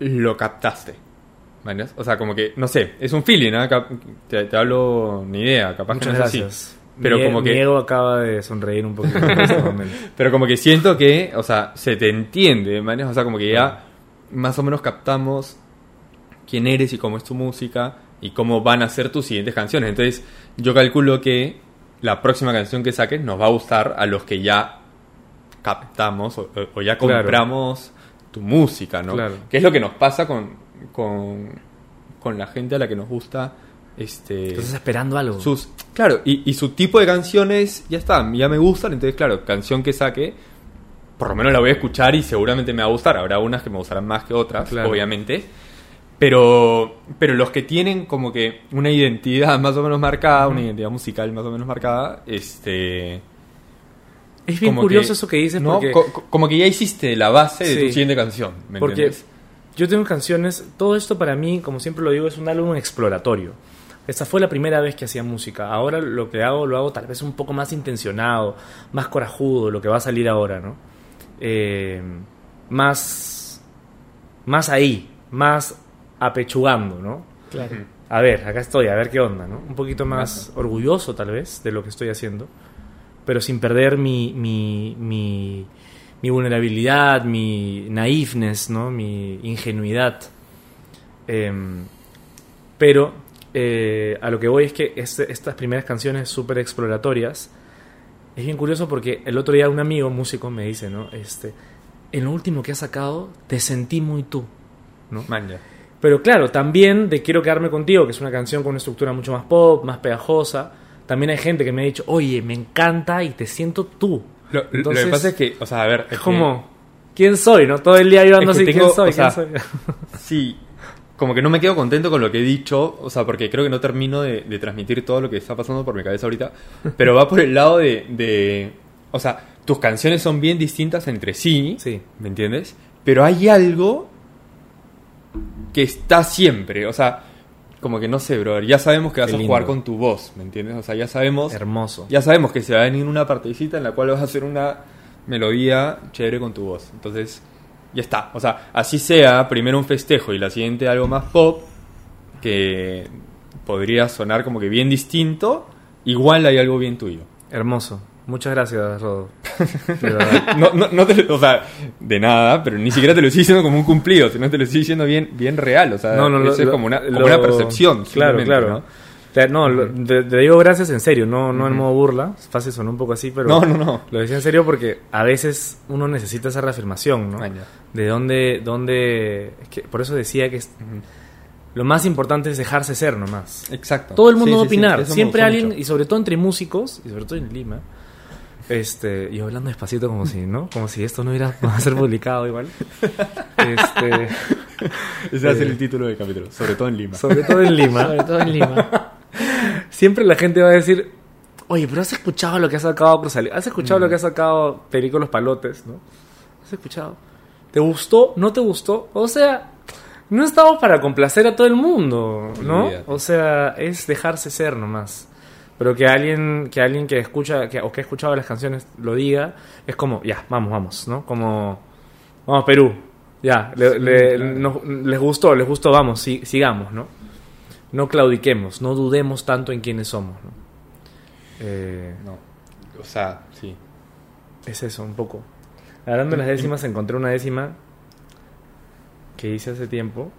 lo captaste. ¿vale? O sea, como que, no sé, es un feeling, ¿no? Cap- Te, te hablo ni idea, capaz Muchas que no es así. Pero Mi- como que- mi ego acaba de sonreír un poquito en este momento. Pero como que siento que, o sea, se te entiende, ¿vale? O sea, como que ya más o menos captamos quién eres y cómo es tu música y cómo van a ser tus siguientes canciones. Entonces, yo calculo que la próxima canción que saques nos va a gustar a los que ya captamos o, o- ya compramos tu música, ¿no? Claro. Que es lo que nos pasa con, con, con la gente a la que nos gusta este Estás esperando algo. sus claro y, y su tipo de canciones ya está ya me gustan entonces claro canción que saque por lo menos la voy a escuchar y seguramente me va a gustar habrá unas que me gustarán más que otras Claro. obviamente pero pero los que tienen como que una identidad más o menos marcada una identidad musical más o menos marcada este es bien como curioso que- eso que dices ¿no? porque, Co- co- como que ya hiciste la base de tu siguiente canción ¿me porque entiendes? yo tengo canciones, todo esto para mí, como siempre lo digo, es un álbum exploratorio. Esta fue la primera vez que hacía música. Ahora lo que hago, lo hago tal vez un poco más intencionado, más corajudo, lo que va a salir ahora, ¿no? Eh, más, más ahí, más apechugando, ¿no? Claro. A ver, acá estoy, a ver qué onda, ¿no? Un poquito más orgulloso tal vez de lo que estoy haciendo, pero sin perder mi, mi, mi, mi vulnerabilidad, mi naiveness, ¿no? Mi ingenuidad. Em, pero eh, a lo que voy es que este- estas primeras canciones súper exploratorias es bien curioso porque el otro día un amigo músico me dice, ¿no? Este, en lo último que has sacado te sentí muy tú, ¿no? Man, ya. Pero claro, también de Quiero quedarme contigo, que es una canción con una estructura mucho más pop, más pegajosa. También hay gente que me ha dicho, oye, me encanta y te siento tú. Lo, que pasa es que, o sea, a ver, Es como, ¿quién soy? ¿No? Todo el día yo ando así, tengo, ¿quién soy? o sea, ¿Quién soy? Sí, como que no me quedo contento con lo que he dicho, o sea, porque creo que no termino de, de transmitir todo lo que está pasando por mi cabeza ahorita, pero va por el lado de, de- o sea, tus canciones son bien distintas entre sí, Sí. ¿me entiendes? Pero hay algo que está siempre, o sea, como que no sé, brother, ya sabemos que vas a jugar con tu voz, ¿me entiendes? O sea, ya sabemos, Hermoso. ya sabemos que se va a venir una partecita en la cual vas a hacer una melodía chévere con tu voz. Entonces, ya está. O sea, así sea, primero un festejo y la siguiente algo más pop, que podría sonar como que bien distinto, igual hay algo bien tuyo. Hermoso. Muchas gracias, Rodo. De verdad. No, no, no te lo- o sea, de nada, pero ni siquiera te lo estoy diciendo como un cumplido, sino te lo estoy diciendo bien, bien real. O sea, No, no, eso lo- es como una, como lo- una percepción. Claro, claro. ¿no? Te- No, te, te digo gracias en serio, no, no en modo burla. Fácil sonó un poco así, pero. No, no, no. Lo decía en serio porque a veces uno necesita esa reafirmación, ¿no? Ah. De dónde. dónde es que por eso decía que es- lo más importante es dejarse ser nomás. Exacto. Todo el mundo Sí, va a sí, opinar. Siempre alguien, mucho. y sobre todo entre músicos, y sobre todo en Lima. Este, y hablando despacito como si, ¿no? Como si esto no iba a ser publicado igual. Este, Ese va a ser Eh, el título del capítulo, sobre todo en Lima. sobre todo en Lima. Sobre todo en Lima. siempre la gente va a decir, oye, pero has escuchado lo que ha sacado Cruzali, has escuchado lo que ha sacado Perico Los Palotes, ¿no? ¿Has escuchado? ¿Te gustó? ¿No te gustó? O sea, no estamos para complacer a todo el mundo, ¿no? Olvídate. O sea, es dejarse ser nomás. Pero que alguien que alguien que escucha que, o que ha escuchado las canciones lo diga, es como, ya, vamos, vamos, ¿no? Como, vamos, Perú, ya, le- le- nos- les gustó, les gustó, vamos, si- sigamos, ¿no? No claudiquemos, no dudemos tanto en quiénes somos, ¿no? Eh, No. O sea, sí. es eso, un poco. Hablando de las décimas, encontré una décima que hice hace tiempo.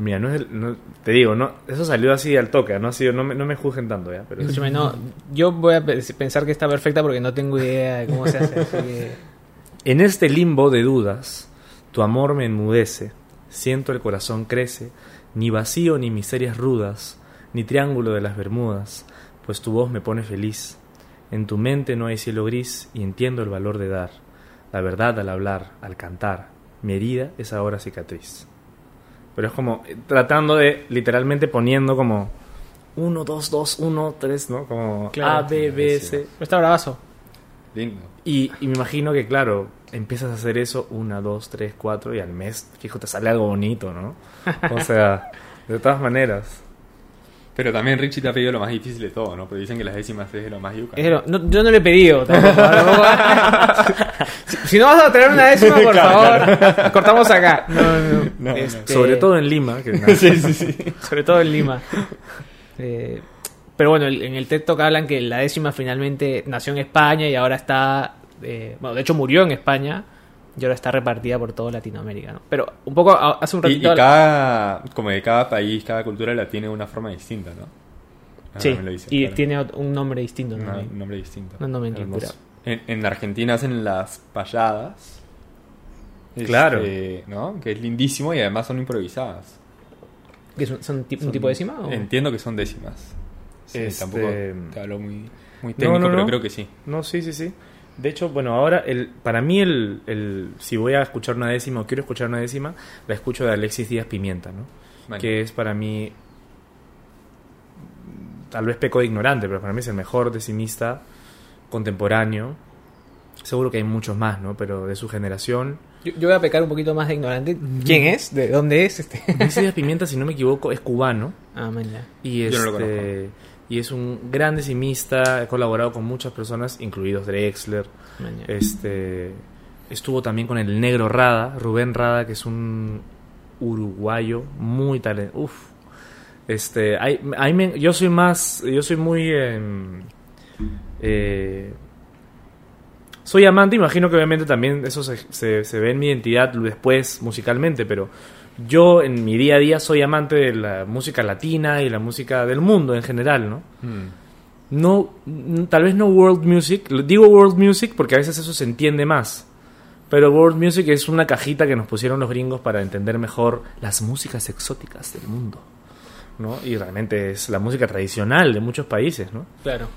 Mira, no es el- no- te digo, no, eso salió así al toque, no ha sido, no me, no me juzguen tanto ya, pero Escúchame, no, yo voy a pe- pensar que está perfecta porque no tengo idea de cómo se hace. así que- En este limbo de dudas, tu amor me enmudece, siento el corazón crece, ni vacío ni miserias rudas, ni triángulo de las Bermudas, pues tu voz me pone feliz. En tu mente no hay cielo gris y entiendo el valor de dar, la verdad al hablar, al cantar, mi herida es ahora cicatriz. Pero es como eh, tratando de, literalmente poniendo como 1, 2, 2, 1, 3, ¿no? Como Claro. A, B, B, C. Está bravazo. Lindo. Y, y me imagino que, claro, empiezas a hacer eso una, dos, tres, cuatro y al mes, fijo, te sale algo bonito, ¿no? O sea, de todas maneras. Pero también Richie te ha pedido lo más difícil de todo, ¿no? Porque dicen que las décimas es de lo más yuca. No- yo no le he pedido tampoco, si, si no vas a traer una décima, por favor, cortamos acá. No, no, No, no. Este, Sobre todo en Lima. Que, sí, sí, sí. sobre todo en Lima. Eh, pero bueno, en el TED Talk hablan que la décima finalmente nació en España y ahora está. eh, bueno, de hecho murió en España y ahora está repartida por toda Latinoamérica. ¿no? Pero un poco hace un Y, y ratito. cada, como de cada país, cada cultura la tiene de una forma distinta, ¿no? Ah, sí, dice, y claro. tiene un nombre distinto. ¿no? Una- un nombre distinto. Nomenclatura. En, en Argentina hacen las payadas. Claro. Este, ¿no? Que es lindísimo y además son improvisadas. ¿Que son, un tipo de décima? o? Entiendo que son décimas. Sí, Este- Tampoco te hablo muy, muy No, técnico, no, pero no. creo que sí. No, sí, sí, sí. De hecho, bueno, ahora, el, para mí, el, el, si voy a escuchar una décima o quiero escuchar una décima, la escucho de Alexis Díaz Pimienta, ¿no? Vale. Que es para mí, tal vez peco de ignorante, pero para mí es el mejor decimista contemporáneo. Seguro que hay muchos más, ¿no? Pero de su generación. Yo, yo voy a pecar un poquito más de ignorante. ¿Quién es? ¿De dónde es? Este? Alexis Díaz Pimienta, si no me equivoco, es cubano. ah, man, ya. Y, Yo no lo este, y es un gran decimista, ha colaborado con muchas personas, incluidos Drexler, este estuvo también con el negro Rada, Rubén Rada, que es un uruguayo muy talentoso. Uf. Este, hay- hay me- yo soy más, yo soy muy... em, eh, soy amante, imagino que obviamente también eso se, se- se ve en mi identidad después musicalmente, pero yo en mi día a día soy amante de la música latina y la música del mundo en general, ¿no? No, mm, tal vez no world music, digo world music porque a veces eso se entiende más, pero world music es una cajita que nos pusieron los gringos para entender mejor las músicas exóticas del mundo, ¿no? Y realmente es la música tradicional de muchos países, ¿no? Claro.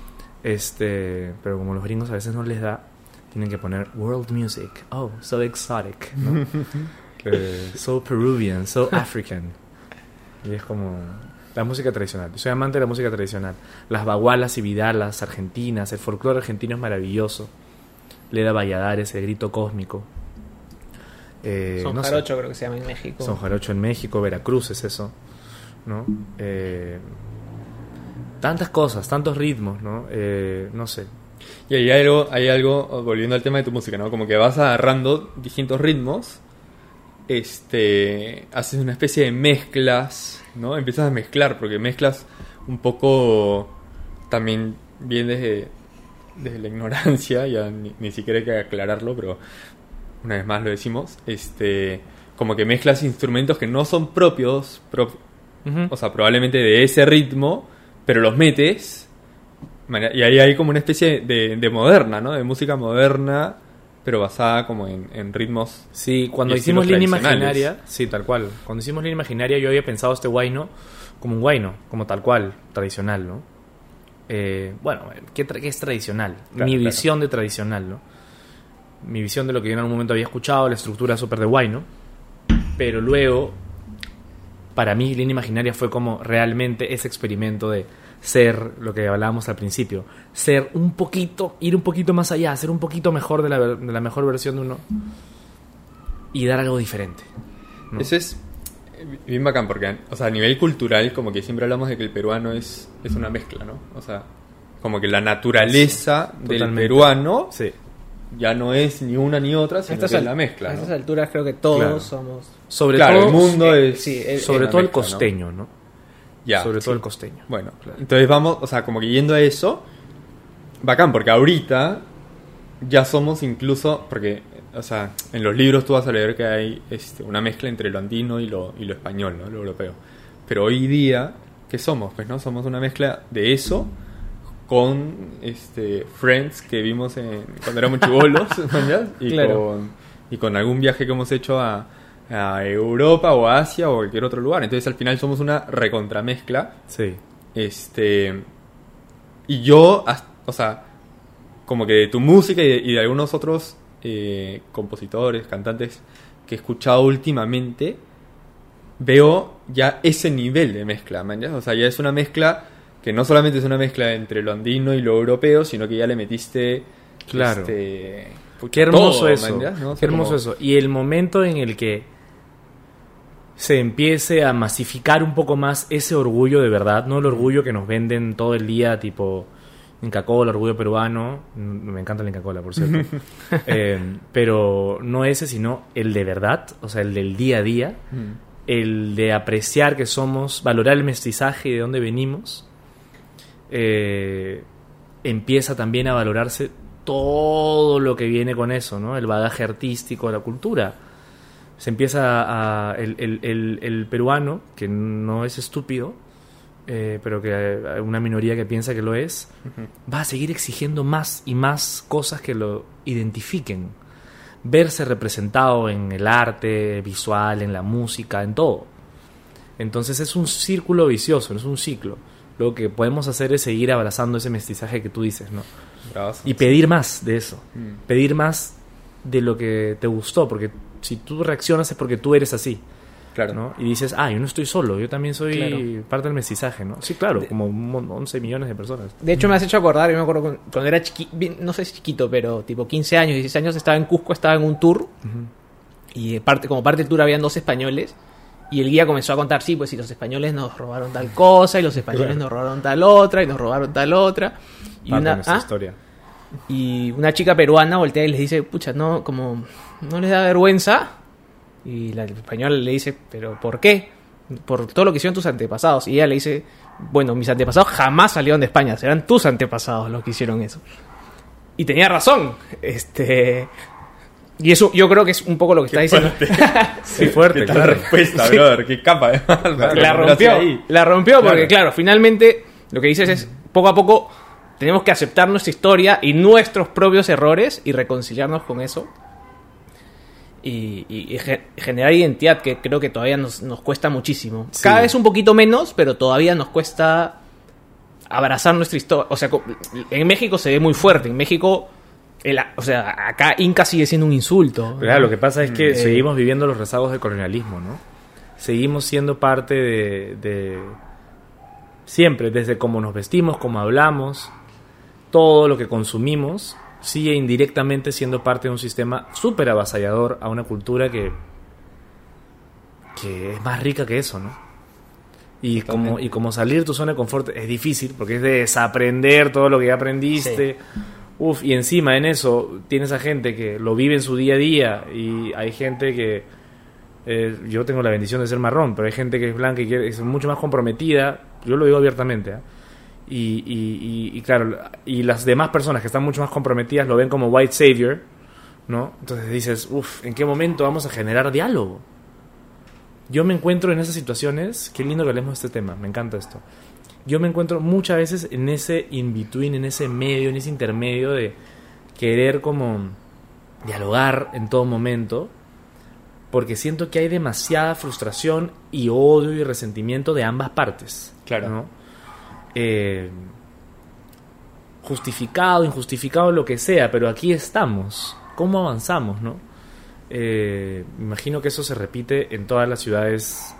Este, pero como los gringos a veces no les da, tienen que poner world music. Oh, so exotic, ¿no? Eh, so Peruvian, so African. Y es como la música tradicional. Soy amante de la música tradicional. Las bagualas y vidalas argentinas, el folclore argentino es maravilloso. Leda Valladares, el grito cósmico. Eh, Son no sé. Jarocho creo que se llama en México. Son Jarocho en México, Veracruz es eso, ¿no? Eh, tantas cosas, tantos ritmos, ¿no? Eh, no sé. Y hay algo, hay algo, volviendo al tema de tu música, ¿no? Como que vas agarrando distintos ritmos, este, haces una especie de mezclas, ¿no? Empiezas a mezclar, porque mezclas un poco también bien desde, desde la ignorancia, ya ni, ni siquiera hay que aclararlo, pero una vez más lo decimos, este, como que mezclas instrumentos que no son propios, pro- o sea, probablemente de ese ritmo, pero los metes. Y ahí hay como una especie de, de moderna, ¿no? De música moderna, pero basada como en, en ritmos. Sí, cuando hicimos línea imaginaria, sí, tal cual. Cuando hicimos línea imaginaria, yo había pensado este guayno como un guayno, como tal cual, tradicional, ¿no? Eh, bueno, ¿qué, tra- qué es tradicional? Claro, Mi claro. visión de tradicional, ¿no? Mi visión de lo que yo en algún momento había escuchado, la estructura súper de guayno. Pero luego, para mí, línea imaginaria fue como realmente ese experimento de ser lo que hablábamos al principio, ser un poquito, ir un poquito más allá, ser un poquito mejor de la, ver- de la mejor versión de uno y dar algo diferente. ¿no? Eso es bien bacán, porque o sea, a nivel cultural, como que siempre hablamos de que el peruano es, es una mezcla, ¿no? O sea, como que la naturaleza del Totalmente. peruano Sí. ya no es ni una ni otra, sino estas, que es la mezcla. a ¿no? estas alturas creo que todos Claro. somos... Sobre Claro, todo, el mundo es. sí, sobre todo el costeño, ¿no? Ya, sobre sí. todo el costeño. Bueno, entonces vamos, o sea, como que yendo a eso, bacán, porque ahorita ya somos incluso, porque, o sea, en los libros tú vas a leer que hay este, una mezcla entre lo andino y lo, y lo español, ¿no? Lo europeo. Pero hoy día, ¿qué somos? Pues, ¿no? Somos una mezcla de eso con este Friends que vimos en, cuando éramos chivolos, ¿no? y, Claro. con, y con algún viaje que hemos hecho a, a Europa o a Asia o cualquier otro lugar. Entonces al final somos una recontramezcla Sí. este. Y yo, o sea, como que de tu música y de, y de algunos otros eh, compositores, cantantes que he escuchado últimamente, veo ya ese nivel de mezcla, man, ¿ya? O sea, ya es una mezcla que no solamente es una mezcla entre lo andino y lo europeo, sino que ya le metiste. Claro. este, Qué hermoso todo, eso. ¿no? O Qué hermoso como- eso. Y el momento en el que se empiece a masificar un poco más ese orgullo de verdad, no el orgullo que nos venden todo el día, tipo Inca Cola, orgullo peruano. Mm, Me encanta el Inca Cola, por cierto. Eh, pero no ese, sino el de verdad, o sea, el del día a día. Mm. el de apreciar que somos, valorar el mestizaje y de dónde venimos, eh, empieza también a valorarse todo lo que viene con eso, ¿no? El bagaje artístico, la cultura. Se empieza a... el, el- el- el peruano, que no es estúpido, eh, pero que hay una minoría que piensa que lo es, va a seguir exigiendo más y más cosas que lo identifiquen. Verse representado en el arte visual, en la música, en todo. Entonces es un círculo vicioso, es un ciclo. Lo que podemos hacer es seguir abrazando ese mestizaje que tú dices, ¿no? Y pedir más de eso. Mm. Pedir más de lo que te gustó, porque si tú reaccionas es porque tú eres así, Claro. ¿no? Y dices, ah, yo no estoy solo, yo también soy Claro. parte del mestizaje, ¿no? Sí, claro, como un mon- 11 millones de personas. De hecho, me has hecho acordar, yo me acuerdo cuando, cuando era chiquito, no sé si chiquito, pero tipo 15 años, 16 años, estaba en Cusco, estaba en un tour. Y de parte, como parte del tour habían dos españoles. Y el guía comenzó a contar, sí, pues si los españoles nos robaron tal cosa, y los españoles Claro. nos robaron tal otra, y nos robaron tal otra. Y Parte una, de ¿Ah? historia. Y una chica peruana voltea y les dice, pucha, no, como, ¿no les da vergüenza? Y la española le dice, ¿pero por qué? Por todo lo que hicieron tus antepasados. Y ella le dice, bueno, mis antepasados jamás salieron de España, serán tus antepasados los que hicieron eso. Y tenía razón. Este. Y eso yo creo que es un poco lo que está diciendo. Sí, fuerte, ¿Qué tal claro. la respuesta, brother? ¿Qué capa? de la rompió. La rompió porque, Claro. claro, finalmente lo que dices es, poco a poco tenemos que aceptar nuestra historia y nuestros propios errores y reconciliarnos con eso. Y, y- y ge- generar identidad, que creo que todavía nos, nos cuesta muchísimo. Sí. Cada vez un poquito menos, pero todavía nos cuesta abrazar nuestra historia. O sea, en México se ve muy fuerte. En México, el- o sea, acá Inca sigue siendo un insulto. Claro, lo que pasa es que Eh, seguimos viviendo los rezagos del colonialismo, ¿no? Seguimos siendo parte de, de- Siempre, desde cómo nos vestimos, cómo hablamos, todo lo que consumimos, sigue indirectamente siendo parte de un sistema súper avasallador a una cultura que... que es más rica que eso, ¿no? Y como, y como salir de tu zona de confort es difícil, porque es de desaprender todo lo que ya aprendiste. Uf, y encima en eso tienes a gente que lo vive en su día a día y hay gente que... eh, yo tengo la bendición de ser marrón, pero hay gente que es blanca y que es mucho más comprometida, yo lo digo abiertamente, ¿ah? Y, y, y- y claro, y las demás personas que están mucho más comprometidas lo ven como white savior, ¿no? Entonces dices, uff, ¿en qué momento vamos a generar diálogo? Yo me encuentro en esas situaciones, qué lindo que hablemos de este tema, me encanta esto. Yo me encuentro muchas veces en ese in-between, en ese medio, en ese intermedio de querer como dialogar en todo momento, porque siento que hay demasiada frustración y odio y resentimiento de ambas partes. Claro. ¿no? Eh, justificado, injustificado, lo que sea, pero aquí estamos. ¿Cómo avanzamos, no? Eh, me imagino que eso se repite en todas las ciudades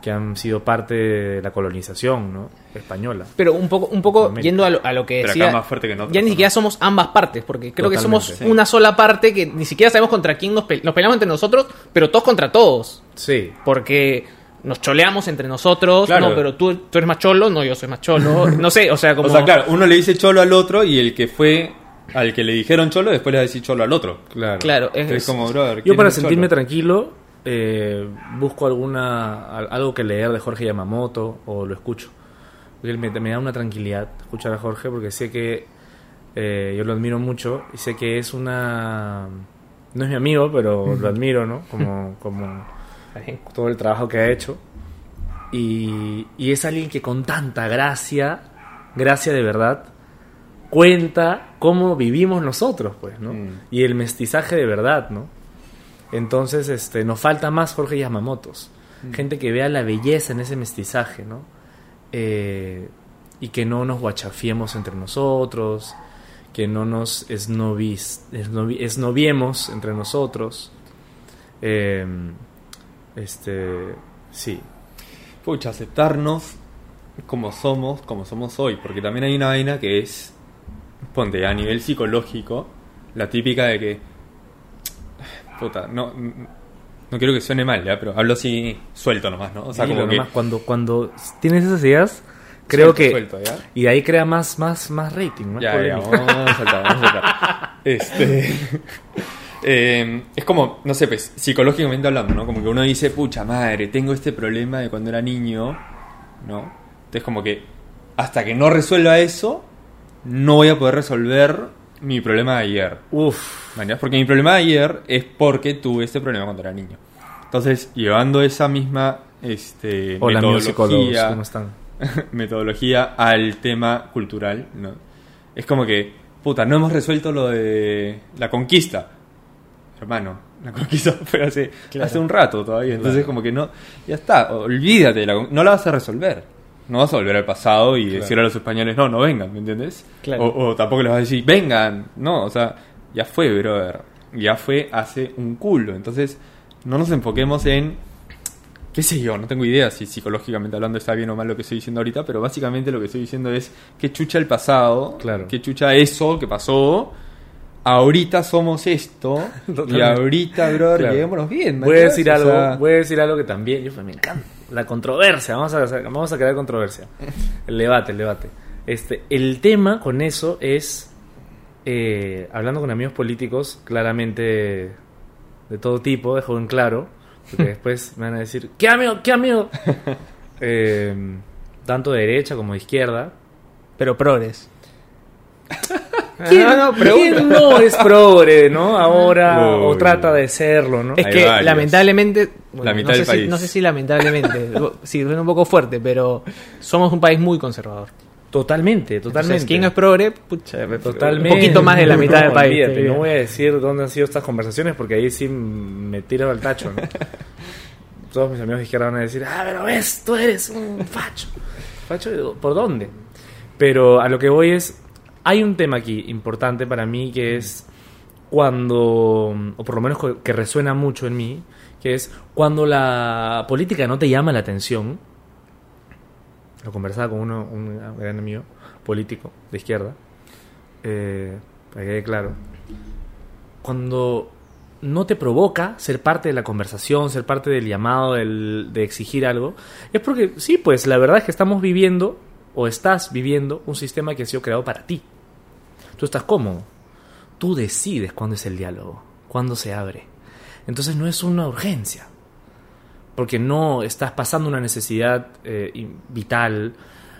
que han sido parte de la colonización, ¿no? Española. Pero un poco, un poco yendo a lo, a lo que Pero decía. acá más fuerte que en otras ya ni siquiera somos ambas partes, porque creo que somos Sí. una sola parte que ni siquiera sabemos contra quién nos, pe- nos peleamos entre nosotros, pero todos contra todos. Sí. Porque nos choleamos entre nosotros. Claro. No, pero tú, tú eres más cholo, no, yo soy más cholo. No sé, o sea, como. O sea, claro, uno le dice cholo al otro y el que fue al que le dijeron cholo después le va a decir cholo al otro. Claro. Claro, es, Entonces, como, brother, Yo ¿quién para es sentirme cholo? tranquilo eh, busco alguna al- algo que leer de Jorge Yamamoto o lo escucho. Porque él me, me da una tranquilidad escuchar a Jorge porque sé que eh, yo lo admiro mucho y sé que es una... No es mi amigo, pero lo admiro, ¿no? Como, como todo el trabajo que ha hecho. Y, y es alguien que con tanta gracia, gracia de verdad, cuenta cómo vivimos nosotros, pues, ¿no? Mm. Y el mestizaje de verdad, ¿no? Entonces, este, nos falta más Jorge Yamamotos. Gente que vea la belleza en ese mestizaje, ¿no? Eh, y que no nos guachafiemos entre nosotros, que no nos esnovis, esnovi- esnoviemos entre nosotros. Eh, este, sí. Pucha, aceptarnos como somos, como somos hoy. Porque también hay una vaina que es, ponte, a nivel psicológico, la típica de que, puta, no, no quiero que suene mal, ¿ya? pero hablo así suelto nomás, ¿no? O sea, como que... nomás, cuando, cuando tienes esas ideas, creo Suelto, que... suelto, ¿ya? Y de ahí crea más, más, más rating, más Ya, ya, vamos a saltar, vamos a saltar. Este. Eh, es como, no sé, pues, psicológicamente hablando, ¿no? Como que uno dice, pucha madre, tengo este problema de cuando era niño, ¿no? Entonces, como que hasta que no resuelva eso, no voy a poder resolver mi problema de ayer. Uf, ¿Mañas? Porque mi problema de ayer es porque tuve este problema cuando era niño. Entonces, llevando esa misma este, hola metodología, ¿cómo están? metodología al tema cultural, ¿no? Es como que, puta, no hemos resuelto lo de la conquista. Hermano, la conquista fue hace, hace un rato todavía. Entonces, como que no, ya está, olvídate, de la no la vas a resolver. No vas a volver al pasado y decir a los españoles, no, no vengan, ¿me entiendes? Claro. O, o tampoco les vas a decir, vengan. No, o sea, ya fue, brother. Ya fue hace un culo. Entonces, no nos enfoquemos en qué sé yo, no tengo idea si psicológicamente hablando está bien o mal lo que estoy diciendo ahorita, pero básicamente lo que estoy diciendo es que chucha el pasado, Claro. que chucha eso que pasó, ahorita somos esto, y ahorita, brother, Claro. llevémonos bien. Voy decir algo, sea, voy a decir algo que también yo me encanta. La controversia, vamos a vamos a crear controversia. El debate, el debate. Este, el tema con eso es eh, hablando con amigos políticos, claramente de todo tipo, dejo en claro, porque después me van a decir, ¿qué amigo? ¿Qué amigo? Eh, tanto de derecha como de izquierda. Pero progres. ¿Quién, Ah, no, quién no es progre, no? Ahora, o trata de serlo, ¿no? Es Hay que varios. lamentablemente, bueno, La mitad no, sé del si, país. no sé si lamentablemente, sí, suena un poco fuerte, pero somos un país muy conservador. Totalmente, totalmente. Entonces, ¿quién no es progre? Pucha, Totalmente. Un poquito más de la mitad del No, país. olvídate, no voy a decir dónde han sido estas conversaciones porque ahí sí me tiro al tacho. ¿no? Todos mis amigos de izquierda van a decir, ah, pero ves, tú eres un facho. ¿Facho por dónde? Pero a lo que voy es, hay un tema aquí importante para mí que es cuando, o por lo menos que resuena mucho en mí, que es cuando la política no te llama la atención. Lo conversaba con uno, un gran amigo político de izquierda, eh, para que quede claro. Cuando no te provoca ser parte de la conversación, ser parte del llamado, del- de exigir algo, es porque sí, pues la verdad es que estamos viviendo o estás viviendo un sistema que ha sido creado para ti. Tú estás cómodo. Tú decides cuándo es el diálogo, cuándo se abre. Entonces no es una urgencia. Porque no estás pasando una necesidad eh, vital.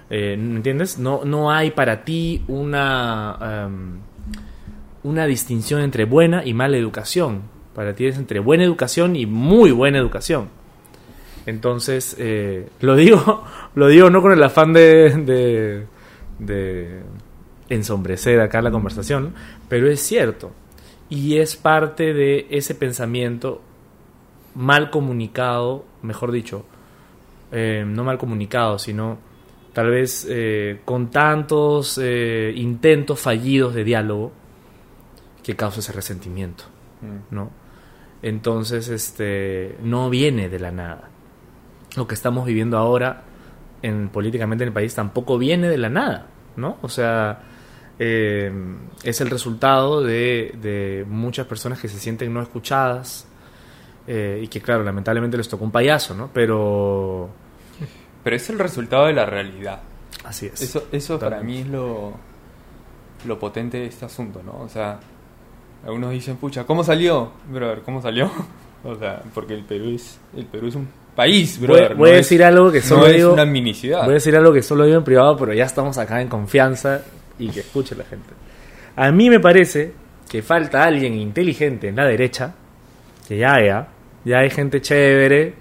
eh, ¿Me entiendes? No, no hay para ti una, em, una distinción entre buena y mala educación. Para ti es entre buena educación y muy buena educación. Entonces, eh, lo digo, lo digo no con el afán de, de, de ensombrecer acá la conversación, pero es cierto. Y es parte de ese pensamiento mal comunicado, mejor dicho, eh, no mal comunicado, sino tal vez eh, con tantos eh, intentos fallidos de diálogo que causa ese resentimiento, Mm. ¿no? Entonces, este, no viene de la nada. Lo que estamos viviendo ahora en, políticamente en el país tampoco viene de la nada, ¿no? O sea, eh, es el resultado de, de muchas personas que se sienten no escuchadas eh, y que, claro, lamentablemente les tocó un payaso, ¿no? Pero Pero es el resultado de la realidad. así es. Eso, eso para mí es lo, lo potente de este asunto, ¿no? O sea, algunos dicen, pucha, ¿cómo salió? Brother, ¿cómo salió? O sea, porque el Perú es, el Perú es un país, brother. voy a no decir algo que solo no digo. es una. Voy a decir algo que solo digo en privado, pero ya estamos acá en confianza y que escuche la gente. A mí me parece que falta alguien inteligente en la derecha, que ya haya, ya hay gente chévere,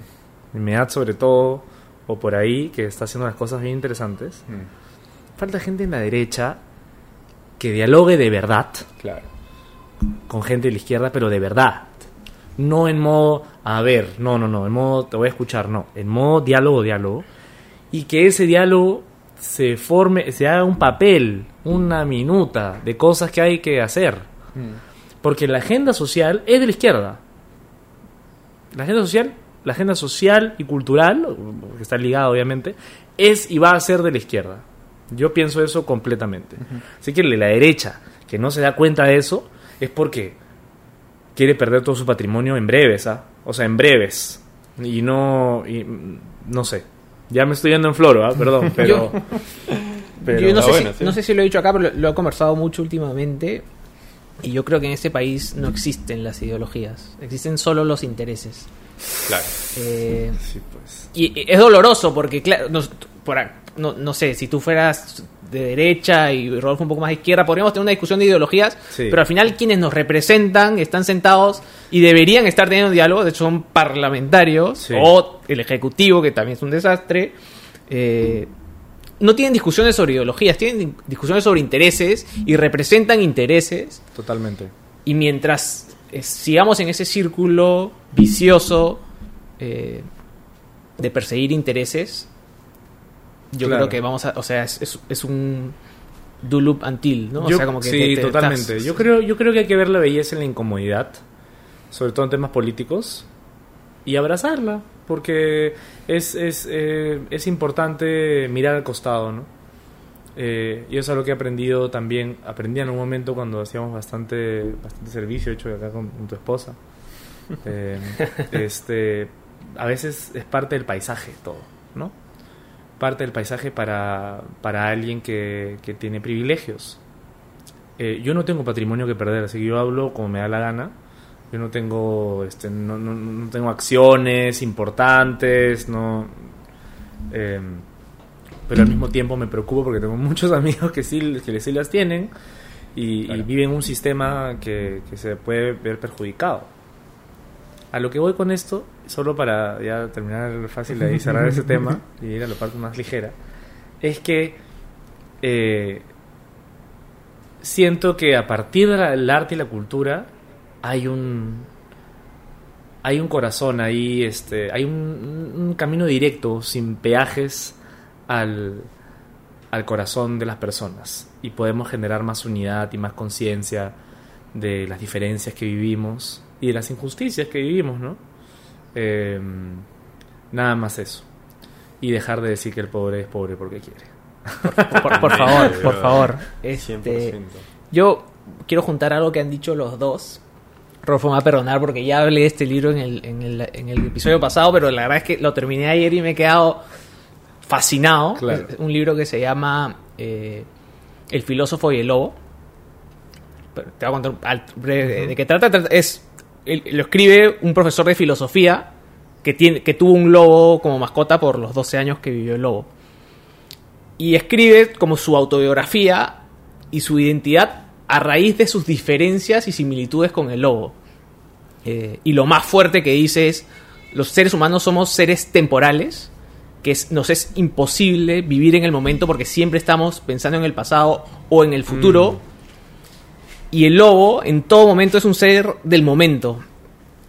edad sobre todo, o por ahí, que está haciendo las cosas bien interesantes. Mm, Falta gente en la derecha que dialogue de verdad claro. con gente de la izquierda, pero de verdad. No en modo, a ver, no, no, no, en modo, te voy a escuchar, no. En modo diálogo, diálogo. Y que ese diálogo se forme, se haga un papel, una minuta de cosas que hay que hacer. Mm, Porque la agenda social es de la izquierda. La agenda social, la agenda social y cultural, que está ligada obviamente, es y va a ser de la izquierda. Yo pienso eso completamente. Así que la derecha, que no se da cuenta de eso, es porque quiere perder todo su patrimonio en breves, ¿ah? O sea, en breves. Y no, y, no sé. Ya me estoy yendo en floro, ¿ah? Perdón, pero... pero- yo no, sé si, sí. no sé si lo he dicho acá, pero lo, lo he conversado mucho últimamente. Y yo creo que en este país no existen las ideologías, existen solo los intereses. claro. Eh, Sí, pues. y, es doloroso porque, claro, por a- no, no sé, si tú fueras de derecha y Rodolfo un poco más de izquierda, podríamos tener una discusión de ideologías, Sí. pero al final quienes nos representan están sentados y deberían estar teniendo diálogo, de hecho son parlamentarios Sí. o el ejecutivo, que también es un desastre. eh, no tienen discusiones sobre ideologías, tienen discusiones sobre intereses y representan intereses. Totalmente. Y mientras eh, sigamos en ese círculo vicioso eh, de perseguir intereses, yo Claro. creo que vamos a. O sea, es, es, es un. Do loop until, ¿no? O Yo- sea, como que sí, te- te- totalmente. estás- Yo creo, yo creo que hay que ver la belleza en la incomodidad, sobre todo en temas políticos, y abrazarla, porque es, es, eh, es importante mirar al costado, ¿no? Eh, y eso es algo que he aprendido también, aprendí en un momento cuando hacíamos bastante, bastante servicio, hecho acá con, con tu esposa. Eh, este, a veces es parte del paisaje todo, ¿no? Parte del paisaje para, para alguien que, que tiene privilegios. eh, yo no tengo patrimonio que perder, así que yo hablo como me da la gana. Yo no tengo, este, no, no- no tengo acciones importantes, no. eh, pero al mismo tiempo me preocupo porque tengo muchos amigos que sí, que sí las tienen y, y Claro. viven un sistema que, que se puede ver perjudicado. A lo que voy con esto, solo para ya terminar fácil de cerrar ese tema y ir a la parte más ligera, es que eh, siento que a partir del arte y la cultura hay un hay un corazón ahí, este, hay un, un camino directo, sin peajes al, al corazón de las personas y podemos generar más unidad y más conciencia de las diferencias que vivimos y de las injusticias que vivimos, ¿no? Eh, nada más eso. Y dejar de decir que el pobre es pobre porque quiere. Por, por favor, por favor. Este, 100%. yo quiero juntar algo que han dicho los dos. Rolfo me va a perdonar porque ya hablé de este libro en el, en, el, en el episodio pasado, pero la verdad es que lo terminé ayer y me he quedado fascinado. Claro. Es un libro que se llama eh, El filósofo y el lobo. Pero te voy a contar al- breve de qué. Trata- Es, lo escribe un profesor de filosofía que, tiene, que tuvo un lobo como mascota por los 12 años que vivió el lobo. Y escribe como su autobiografía y su identidad a raíz de sus diferencias y similitudes con el lobo. Eh, y lo más fuerte que dice es, los seres humanos somos seres temporales, que nos es imposible vivir en el momento porque siempre estamos pensando en el pasado o en el futuro. Y el lobo en todo momento es un ser del momento.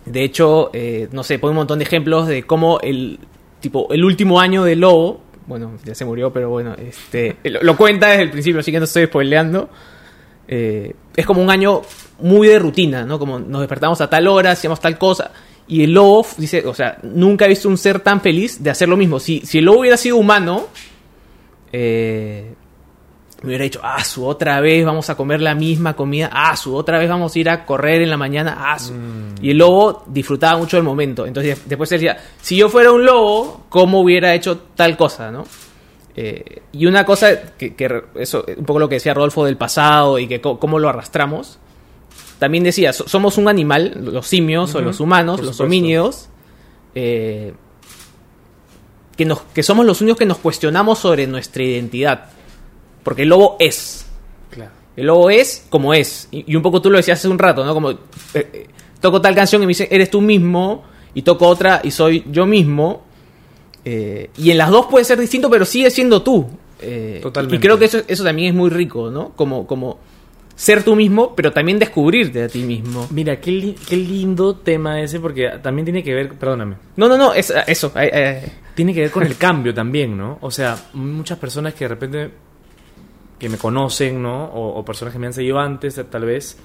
De hecho, eh, no sé, pone un montón de ejemplos de cómo el tipo el último año del lobo, bueno, ya se murió, pero bueno, este lo, lo cuenta desde el principio, así que no estoy spoileando. Eh, es como un año muy de rutina, ¿no? Como nos despertamos a tal hora, hacíamos tal cosa. Y el lobo dice, o sea, nunca he visto un ser tan feliz de hacer lo mismo. Si, si el lobo hubiera sido humano, eh, me hubiera dicho, ah, su otra vez vamos a comer la misma comida, ah, su otra vez vamos a ir a correr en la mañana, ah, su. Y el lobo disfrutaba mucho del momento. Entonces después decía, si yo fuera un lobo, ¿cómo hubiera hecho tal cosa, no? Eh, y una cosa que, que eso, un poco lo que decía Rodolfo del pasado y que cómo lo arrastramos, también decía, so- somos un animal, los simios o los humanos, los homínidos, eh, que, nos, que somos los únicos que nos cuestionamos sobre nuestra identidad. Porque el lobo es. Claro. El lobo es como es. Y, y un poco tú lo decías hace un rato, ¿no? Como eh, eh, toco tal canción y me dice, eres tú mismo. Y toco otra y soy yo mismo. Eh, y en las dos puede ser distinto, pero sigue siendo tú. Totalmente. Y creo que eso, eso también es muy rico, ¿no? Como, como ser tú mismo, pero también descubrirte a ti mismo. Mira, qué, li- qué lindo tema ese porque también tiene que ver, perdóname, No, no, no, es, eso. eh, eh, tiene que ver con el cambio también, ¿no? O sea, muchas personas que de repente que me conocen, ¿no? O, o personas que me han seguido antes, eh, tal vez,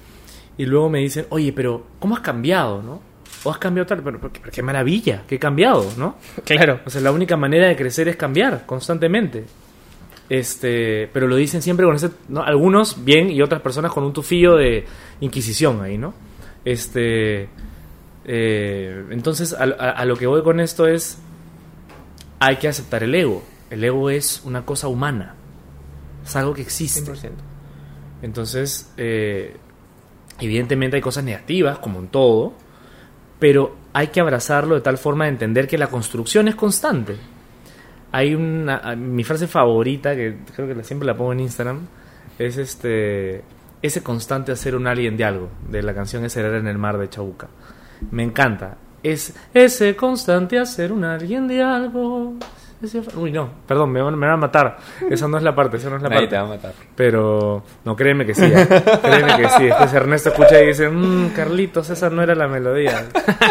y luego me dicen, oye, pero ¿cómo has cambiado, no? O has cambiado tal, pero, pero qué- qué maravilla, que he cambiado, ¿no? claro. O sea, la única manera de crecer es cambiar constantemente. Este, pero lo dicen siempre con ese, ¿no? algunos bien y otras personas con un tufillo de inquisición ahí, ¿no? Este, eh, entonces a, a- a lo que voy con esto es, hay que aceptar el ego. El ego es una cosa humana, es algo que existe. 100%. Entonces, eh, evidentemente hay cosas negativas, como en todo, pero hay que abrazarlo de tal forma de entender que la construcción es constante. Hay una. Mi frase favorita, que creo que siempre la pongo en Instagram, es este. Ese constante hacer un alien de algo, de la canción era en el mar de Chabuca. Me encanta. Es ese constante hacer un alien de algo. Uy, no, perdón, me van, me van a matar. Esa no es la parte, esa no es la Nadie parte. te va a matar. Pero no, créeme que sí. ¿eh? créeme que sí. Después Ernesto escucha y dice, mmm, Carlitos, esa no era la melodía.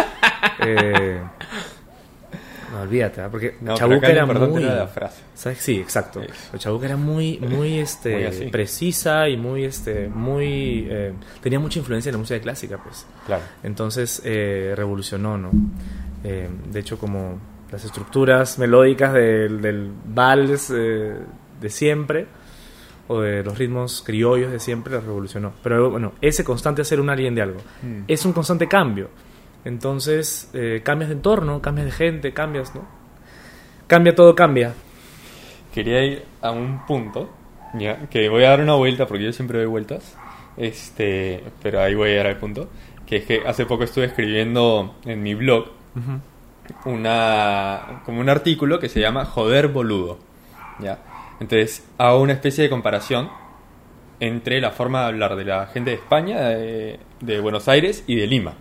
eh, no, olvídate, ¿ah? porque No, Chabuca era muy... era la frase. ¿sabes? Sí, exacto. Pero Chabuca era muy, muy, este, Muy precisa y muy, este, muy... eh, tenía mucha influencia en la música clásica, pues. Claro. Entonces eh, revolucionó, ¿no? Eh, de hecho, como las estructuras melódicas del, del vals eh, de siempre o de los ritmos criollos de siempre las revolucionó. Pero bueno, ese constante hacer un alien de algo Mm. es un constante cambio. Entonces eh, cambias de entorno, cambias de gente, cambias, ¿no? Cambia todo, cambia. Quería ir a un punto, ya, que voy a dar una vuelta porque yo siempre doy vueltas. Este, pero ahí voy a llegar al punto. Que es que hace poco estuve escribiendo en mi blog una, como un artículo que se llama Joder boludo. ¿ya? Entonces hago una especie de comparación entre la forma de hablar de la gente de España, de, de Buenos Aires y de Lima.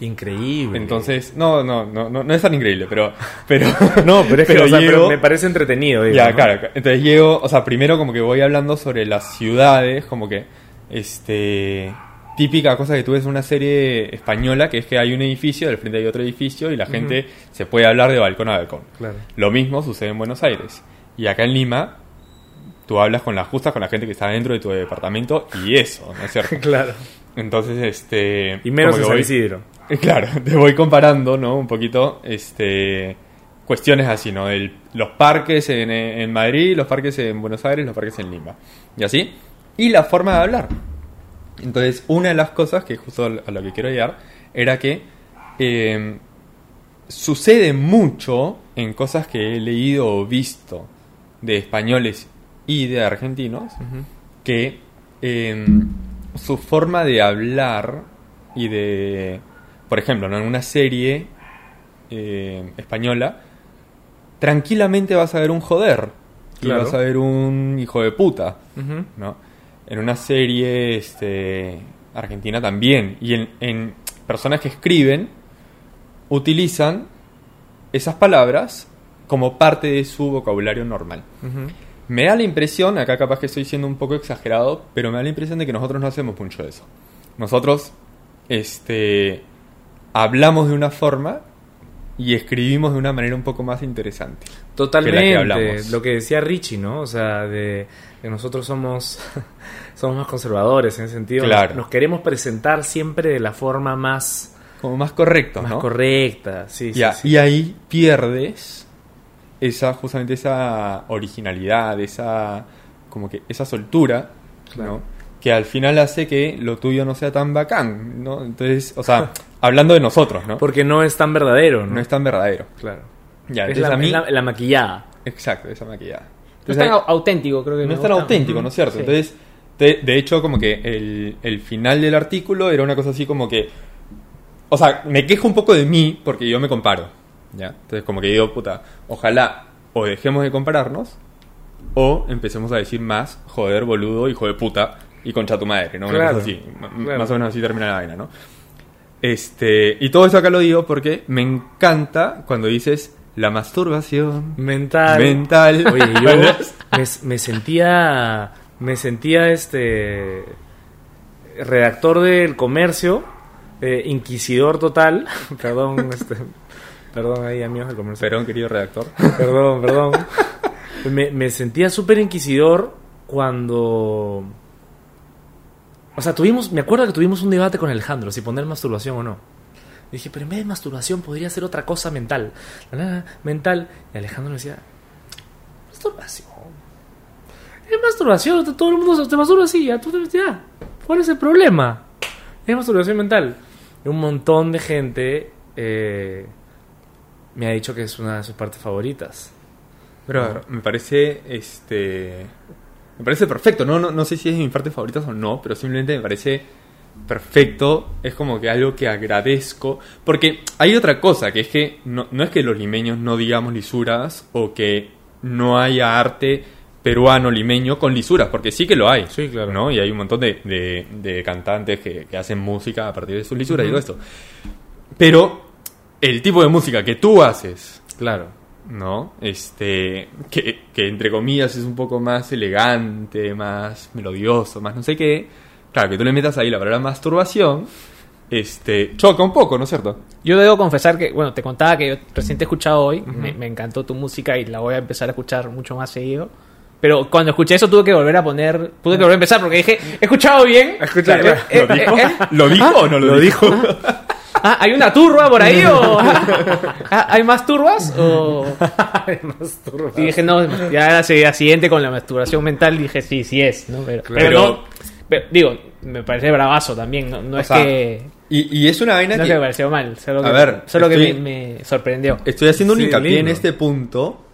Increíble. Entonces, no, no, no, no, no es tan increíble, pero... pero No, pero es que o sea, pero me parece entretenido. digo, ya, ¿no? claro. Entonces llego, o sea, primero como que voy hablando sobre las ciudades, como que, este, típica cosa que tú ves en una serie española, que es que hay un edificio, del frente hay otro edificio y la gente se puede hablar de balcón a balcón. Claro. Lo mismo sucede en Buenos Aires. Y acá en Lima, tú hablas con las justas, con la gente que está dentro de tu departamento y eso, ¿no es cierto? Claro. Entonces, este... Y menos en San Isidro. Claro, te voy comparando, ¿no? Un poquito, este, cuestiones así, ¿no? El- los parques en, en Madrid, los parques en Buenos Aires, los parques en Lima. Y así. Y la forma de hablar. Entonces, una de las cosas que justo a lo que quiero llegar era que eh, sucede mucho en cosas que he leído o visto de españoles y de argentinos que eh, su forma de hablar y de, por ejemplo, ¿no? en una serie eh, española, tranquilamente vas a ver un joder y vas a ver un hijo de puta. ¿no? En una serie este, argentina también y en, en personas que escriben utilizan esas palabras como parte de su vocabulario normal. Me da la impresión, acá capaz que estoy siendo un poco exagerado, pero me da la impresión de que nosotros no hacemos mucho de eso. Nosotros, este, hablamos de una forma y escribimos de una manera un poco más interesante. Totalmente. Lo que decía Richie, ¿no? O sea, de nosotros somos, somos más conservadores en ese sentido. Claro. Nos queremos presentar siempre de la forma más, Como más correcto, más ¿no? correcta. Sí, sí, Ya, sí. Y ahí pierdes esa, justamente esa originalidad, esa, como que, esa soltura, Claro. ¿no? Que al final hace que lo tuyo no sea tan bacán, ¿no? Entonces, o sea, hablando de nosotros, ¿no? Porque no es tan verdadero, ¿no? no es tan verdadero. Claro. Ya, es la, mí... es la- la maquillada. Exacto, esa maquillada. No es tan auténtico, creo que no es tan auténtico. ¿no es cierto? Sí. Entonces, de, de hecho, como que el, el final del artículo era una cosa así como que... O sea, me quejo un poco de mí porque yo me comparo, ¿ya? Entonces, como que digo, puta, ojalá o dejemos de compararnos o empecemos a decir más, joder, boludo, hijo de puta y concha tu madre, ¿no? Una Claro, cosa así. Claro. Más o menos así termina la vaina, ¿no? Este, y todo eso acá lo digo porque me encanta cuando dices la masturbación Mental. mental. Oye, yo me, me sentía. Me sentía este. Redactor del comercio. eh, inquisidor total. perdón, este. Perdón ahí, amigos del comercio. Perdón, querido redactor. Perdón, perdón. Me, me sentía súper inquisidor cuando. O sea, tuvimos. Me acuerdo que tuvimos un debate con Alejandro si poner masturbación o no. Dije, pero en vez de masturbación podría ser otra cosa mental. La nada, mental. Y Alejandro me decía, masturbación. Es masturbación, todo el mundo se masturba así, ya, tú te ya. ¿Cuál es el problema? Es masturbación mental. Y un montón de gente eh, me ha dicho que es una de sus partes favoritas. Pero me parece este me parece perfecto, no, no no sé si es de mis partes favoritas o no, pero simplemente me parece perfecto, es como que algo que agradezco, porque hay otra cosa, que es que no, no es que los limeños no digamos lisuras o que no haya arte peruano limeño con lisuras, porque sí que lo hay. Sí, claro. ¿no? Y hay un montón de, de- de cantantes que, que hacen música a partir de sus lisuras y todo esto. Pero el tipo de música que tú haces, Claro. ¿No? Este, que, que entre comillas es un poco más elegante, más melodioso, más no sé qué. Claro, que tú le metas ahí la palabra masturbación, este, choca un poco, ¿no es cierto? Yo debo confesar que, bueno, te contaba que yo recién te he escuchado hoy, me, me encantó tu música y la voy a empezar a escuchar mucho más seguido. Pero cuando escuché eso tuve que volver a poner, tuve que volver a empezar porque dije, he escuchado bien. Eh, eh, ¿Lo eh, dijo? eh, ¿Lo dijo o no lo, dijo? ah, ¿Hay una turba por ahí o ah, hay más turbas? O... Y dije, no, ya era la siguiente con la masturbación mental, dije, sí, sí es, ¿no? Pero, pero Pero- no, pero, digo, me parece bravazo también, no, no es sea, que... Y, y es una vaina No es que que me pareció mal, solo A que, ver, solo que estoy- me, me sorprendió. estoy haciendo un Sí, hincapié en lindo. este punto,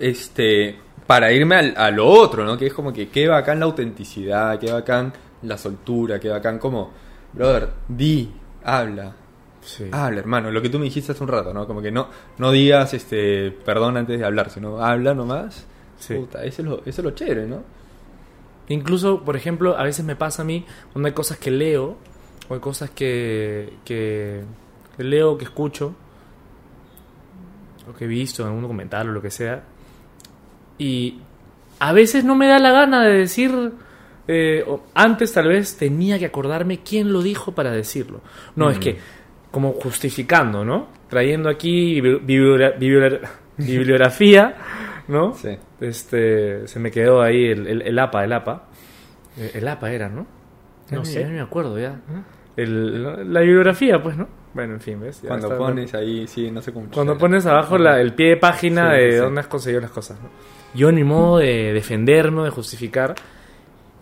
este, para irme al- a lo otro, ¿no? Que es como que qué bacán la autenticidad, qué bacán la soltura, que bacán, como, brother, di, habla, Sí. habla, hermano, lo que tú me dijiste hace un rato, ¿no? Como que no, no digas, este, perdón antes de hablar, sino habla nomás. Sí. Puta, eso es lo, eso es lo chévere, ¿no? Incluso, por ejemplo, a veces me pasa a mí cuando hay cosas que leo o hay cosas que, que, que leo, que escucho o que he visto en algún documental o lo que sea y a veces no me da la gana de decir eh, antes tal vez tenía que acordarme quién lo dijo para decirlo. No, es que como justificando, ¿no? Trayendo aquí bibli- bibli- bibli- bibliografía, ¿no? Sí. Este, se me quedó ahí el, el, el APA, el APA. Eh, El APA era, ¿no? No sé. ya ni me acuerdo ya. El- la bibliografía, pues, ¿no? Bueno, en fin, ¿ves? Ya Cuando pones ahí, sí, no sé cómo. Cuando pones abajo la- el pie de página Sí, de sí. dónde has conseguido las cosas, ¿no? Yo ni modo de defenderme, de justificar.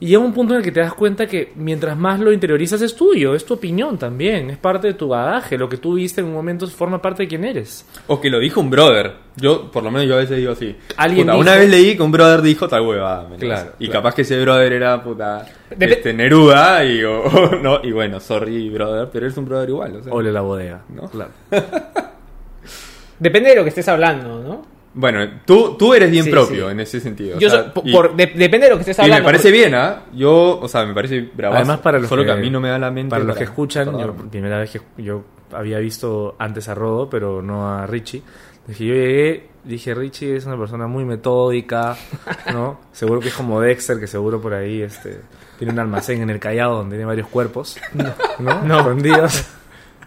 Y llega un punto en el que te das cuenta que mientras más lo interiorizas es tuyo, es tu opinión también, es parte de tu bagaje, lo que tú viste en un momento forma parte de quién eres. O que lo dijo un brother. Yo, por lo menos yo a veces digo así. Alguien Puta, Una vez leí que un brother dijo tal huevada. ¿me Claro? Y capaz que ese brother era puta. Dep- este, Neruda y, o- o no, y bueno, sorry brother, pero eres un brother igual. O sea. Ole la bodega. ¿No? Claro. Depende de lo que estés hablando, ¿no? Bueno, tú, tú eres bien Sí, propio sí. en ese sentido. o Yo sea, so- y, por- de- depende de lo que estés y hablando. me parece bien, ¿ah? Yo, o sea, me parece bravazo. Además, para los Solo que, que, a mí no me da la mente. Para los que escuchan, yo, primera vez que yo había visto antes a Rodo, pero no a Richie. Dije, yo llegué, dije, Richie es una persona muy metódica, ¿no? seguro que es como Dexter, que seguro por ahí este, tiene un almacén en el Callao donde tiene varios cuerpos, ¿no? No. Escondidos.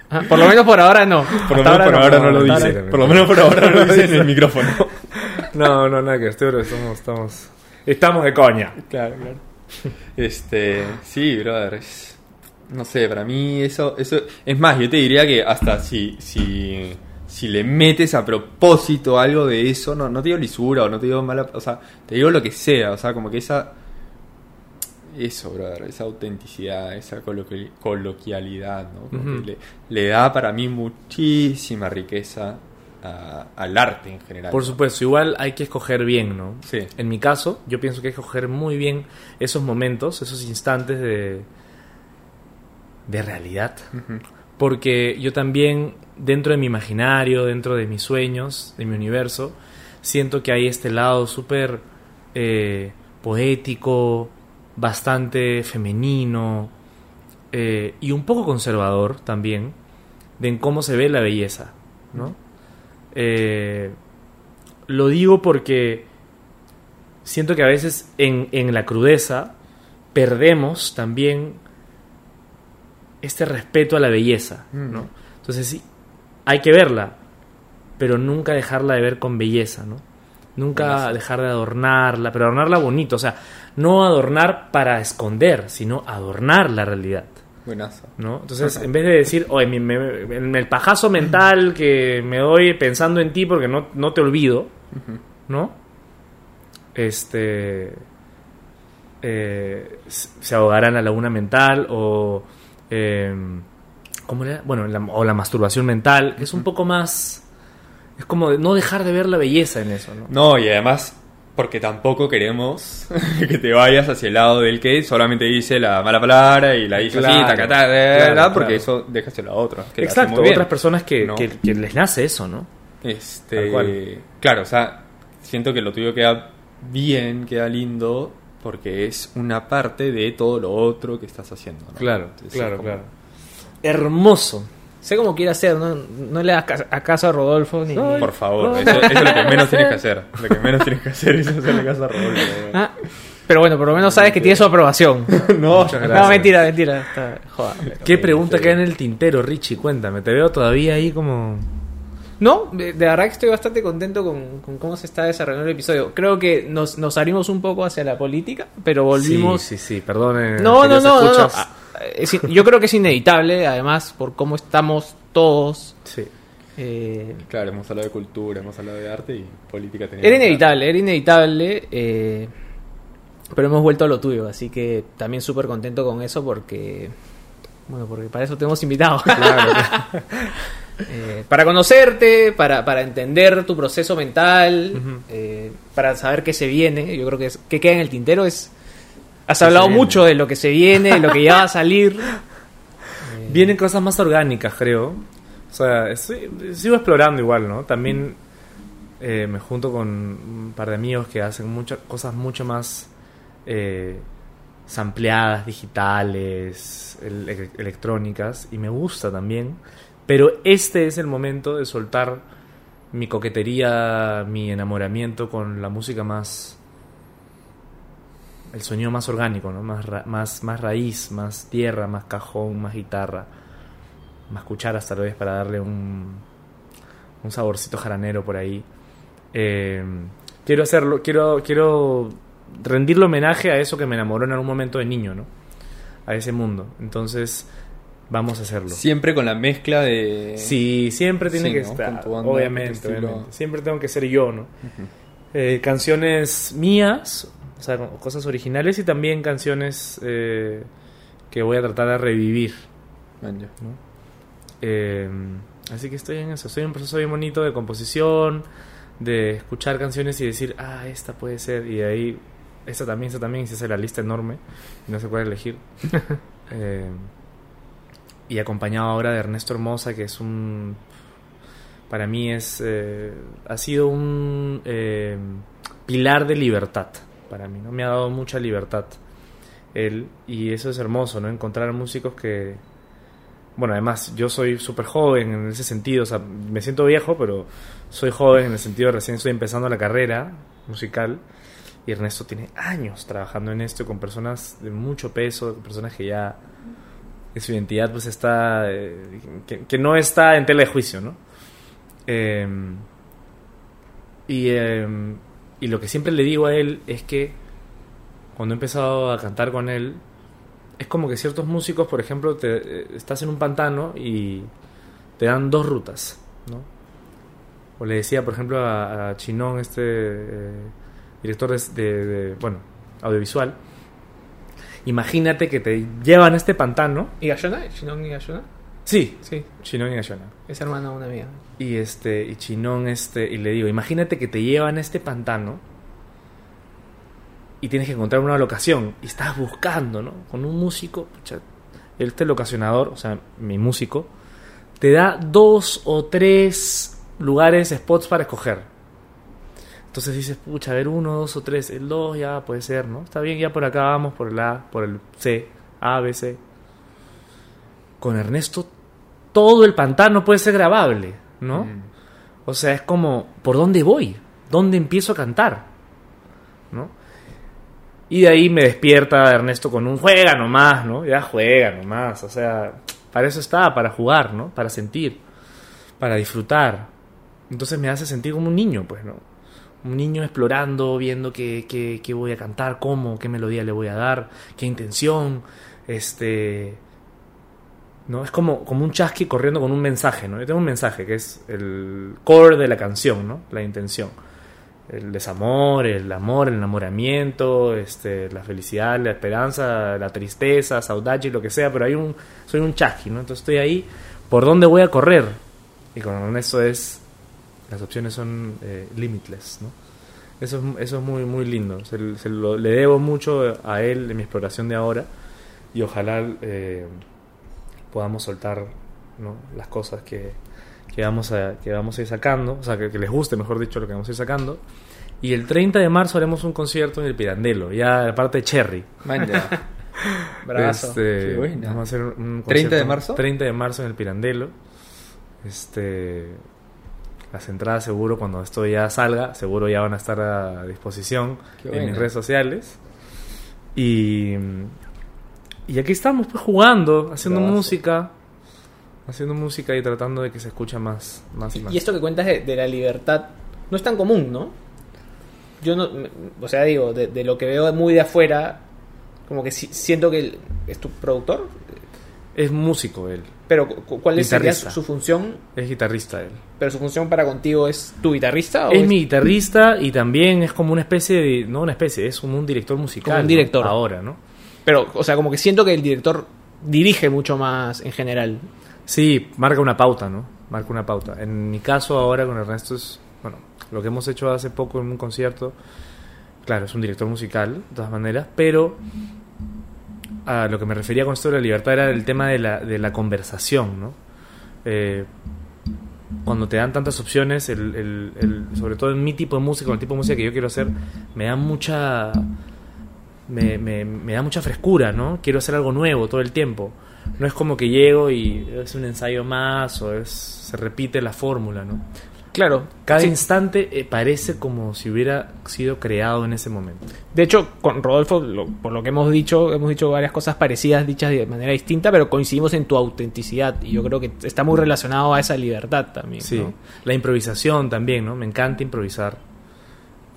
Ah, por lo menos por ahora no. Por lo menos por ahora no lo hasta dice. ahora- Por lo menos por ahora no lo dice en el micrófono. No, no, nada que estoy, estamos, estamos, estamos de coña. Claro, claro. Este, sí, brother. es- no sé, para mí eso, eso. Es más, yo te diría que hasta si, si, si le metes a propósito algo de eso, no, no te digo lisura o no te digo mala. O sea, te digo lo que sea. O sea, como que esa. Eso, brother, esa autenticidad, esa coloqui- coloquialidad, ¿no? Le, le da para mí muchísima riqueza a- al arte en general. Por ¿no? supuesto, igual hay que escoger bien, ¿no? Sí. En mi caso, yo pienso que hay que escoger muy bien esos momentos, esos instantes de, de realidad. Porque yo también, dentro de mi imaginario, dentro de mis sueños, de mi universo, siento que hay este lado súper eh, poético, bastante femenino eh, y un poco conservador también, de en cómo se ve la belleza, ¿no? Eh, lo digo porque siento que a veces en, en la crudeza perdemos también este respeto a la belleza, ¿no? Mm. Entonces sí, hay que verla, pero nunca dejarla de ver con belleza, ¿no? Nunca dejar de adornarla, pero adornarla bonito, o sea, no adornar para esconder, sino adornar la realidad. Buenazo. ¿no? Entonces, en vez de decir, oye, me- me- el pajazo mental que me doy pensando en ti porque no, no te olvido, ¿no? Este. eh, se ahogará en la laguna mental o. eh, ¿Cómo era? Bueno, la- o la masturbación mental, que es un poco más. Es como no dejar de ver la belleza en eso, ¿no? No, y además, porque tampoco queremos que te vayas hacia el lado del que solamente dice la mala palabra y la dice así, Claro, taca, taca, claro, ¿verdad? porque claro. eso déjaselo a otros. que lo hacen Exacto, bien. otras personas que, ¿no? que- que les nace eso, ¿no? Este. Claro, o sea, siento que lo tuyo queda bien, queda lindo, porque es una parte de todo lo otro que estás haciendo. ¿no? Claro, Entonces, claro, como- claro. Hermoso. Sé cómo quiere hacer, no, no le hagas a caso a Rodolfo ni. Por favor, eso, eso es lo que menos tienes que hacer. Lo que menos tienes que hacer es hacerle caso a Rodolfo. Ah, pero bueno, por lo menos sabes que tiene su aprobación. No, Muchas no, mentira, mentira. Está, joda, ¿Qué pregunta queda en el tintero, Richie? Cuéntame, te veo todavía ahí como... No, de, de verdad que estoy bastante contento con, con cómo se está desarrollando el episodio. Creo que nos, nos salimos un poco hacia la política, pero volvimos. Sí, sí, sí, perdonen. No, no, no, no, no. Es yo creo que es inevitable, además, por cómo estamos todos. Sí. eh, Claro, hemos hablado de cultura, hemos hablado de arte y política. era que inevitable, era inevitable. eh, pero hemos vuelto a lo tuyo, así que también súper contento con eso porque. Bueno, porque para eso te hemos invitado. Eh, para conocerte, para, para entender tu proceso mental, para saber qué se viene. Yo creo que es, qué queda en el tintero es Has que hablado mucho de lo que se viene, de lo que ya va a salir. Vienen cosas más orgánicas, creo. O sea, estoy- sigo explorando igual, ¿no? También eh, me junto con un par de amigos que hacen muchas cosas mucho más eh, sampleadas, digitales, el- electrónicas, y me gusta también. Pero este es el momento de soltar mi coquetería, mi enamoramiento con la música más... El sonido más orgánico, ¿no? Más, ra- más, más raíz, más tierra, más cajón, más guitarra, más cucharas tal vez para darle un, un saborcito jaranero por ahí. Eh, quiero hacerlo, quiero, quiero rendirle homenaje a eso que me enamoró en algún momento de niño, ¿no? A ese mundo. Entonces, vamos a hacerlo. Siempre con la mezcla de... Sí, siempre tiene Sí, que ¿no? estar. Obviamente, obviamente. Siempre tengo que ser yo, ¿no? Eh, canciones mías, sea, cosas originales y también canciones eh, que voy a tratar de revivir. Ya. Eh, así que estoy en eso. Estoy en un proceso bien bonito de composición, de escuchar canciones y decir, ah, esta puede ser. Y de ahí, esta también, esta también. Y se hace la lista enorme. Y no sé cuál elegir. Eh, y acompañado ahora de Ernesto Hermosa, que es un. Para mí es. eh, ha sido un eh, pilar de libertad. Para mí, ¿no? Me ha dado mucha libertad. Él. Y eso es hermoso, ¿no? Encontrar músicos que bueno, además yo soy súper joven en ese sentido, o sea, me siento viejo, pero soy joven en el sentido de recién estoy empezando la carrera musical y Ernesto tiene años trabajando en esto con personas de mucho peso, personas que ya su identidad pues está, eh, que, que no está en tela de juicio, ¿no? Eh, y, eh, y lo que siempre le digo a él es que cuando he empezado a cantar con él, es como que ciertos músicos, por ejemplo, te, eh, estás en un pantano y te dan dos rutas, ¿no? O le decía, por ejemplo, a, a Chinón, este eh, director de, bueno, audiovisual, imagínate que te llevan a este pantano. ¿Y? ¿Chinón y? Sí, Sí, Chinón y Gallona. es hermano de una amiga. Y este, y Chinón, este, y le digo, imagínate que te llevan a este pantano y tienes que encontrar una locación y estás buscando, ¿no? Con un músico, pucha, este locacionador, o sea, mi músico, te da dos o tres lugares, spots para escoger. Entonces dices, pucha, a ver, uno, dos o tres, el dos ya puede ser, ¿no? Está bien, ya por acá vamos, por el A, por el C, A, B, C. Con Ernesto, todo el pantano puede ser grabable, ¿no? Mm. O sea, es como, ¿por dónde voy? ¿Dónde empiezo a cantar? ¿No? Y de ahí me despierta Ernesto con un juega nomás, ¿no? Ya juega nomás, o sea, para eso está, para jugar, ¿no? Para sentir, para disfrutar. Entonces me hace sentir como un niño, pues, ¿no? Un niño explorando, viendo qué, qué, qué voy a cantar, cómo, qué melodía le voy a dar, qué intención, este... ¿no? Es como, como un chasqui corriendo con un mensaje, ¿no? Yo tengo un mensaje que es el core de la canción, ¿no? La intención. El desamor, el amor, el enamoramiento, este, la felicidad, la esperanza, la tristeza, saudade, lo que sea, pero hay un, soy un chasqui, ¿no? Entonces estoy ahí, ¿por dónde voy a correr? Y con eso es, las opciones son eh, limitless, ¿no? Eso es, eso es muy, muy lindo. Se, lo- le debo mucho a él en mi exploración de ahora y ojalá eh, podamos soltar ¿no? las cosas que, que, vamos a, que vamos a ir sacando, o sea, que, que les guste, mejor dicho, lo que vamos a ir sacando. Y el 30 de marzo haremos un concierto en el Pirandello, ya la parte de Cherry. Man, ya. Bravazo. Este, Qué buena. Vamos a hacer un 30 de concierto- marzo? 30 de marzo en el Pirandello. Este, las entradas seguro cuando esto ya salga, seguro ya van a estar a disposición Qué en mis buena. redes sociales. Y, y aquí estamos pues jugando, haciendo Bravazo. música, haciendo música y tratando de que se escucha más, más y más. Y esto que cuentas de, de la libertad no es tan común, ¿no? Yo no, o sea, digo, de, de lo que veo muy de afuera, como que si- siento que el- es tu productor, Es músico él, pero cu- ¿cuál es sería su, su función? es guitarrista él. Pero su función para contigo es tu guitarrista o Es mi guitarrista y también es como una especie de. No una especie, es como un director musical. Como un ¿no? director. Ahora, ¿no? Pero, o sea, como que siento que el director dirige mucho más en general. Sí, marca una pauta, ¿no? Marca una pauta. En mi caso ahora con Ernesto es. Bueno, lo que hemos hecho hace poco en un concierto claro, es un director musical, de todas maneras, pero a lo que me refería con esto de la libertad era el tema de la, de la conversación, ¿no? Eh, cuando te dan tantas opciones, el, el- sobre todo en mi tipo de música, o el tipo de música que yo quiero hacer, me da mucha me, me, me da mucha frescura, ¿no? Quiero hacer algo nuevo todo el tiempo. No es como que llego y es un ensayo más o es se repite la fórmula, ¿no? Claro. Cada Sí. instante eh, parece como si hubiera sido creado en ese momento. De hecho, con Rodolfo, lo- por lo que hemos dicho, hemos dicho varias cosas parecidas, dichas de manera distinta, pero coincidimos en tu autenticidad. Y yo creo que está muy relacionado a esa libertad también. Sí, ¿no? la improvisación también, ¿no? Me encanta improvisar.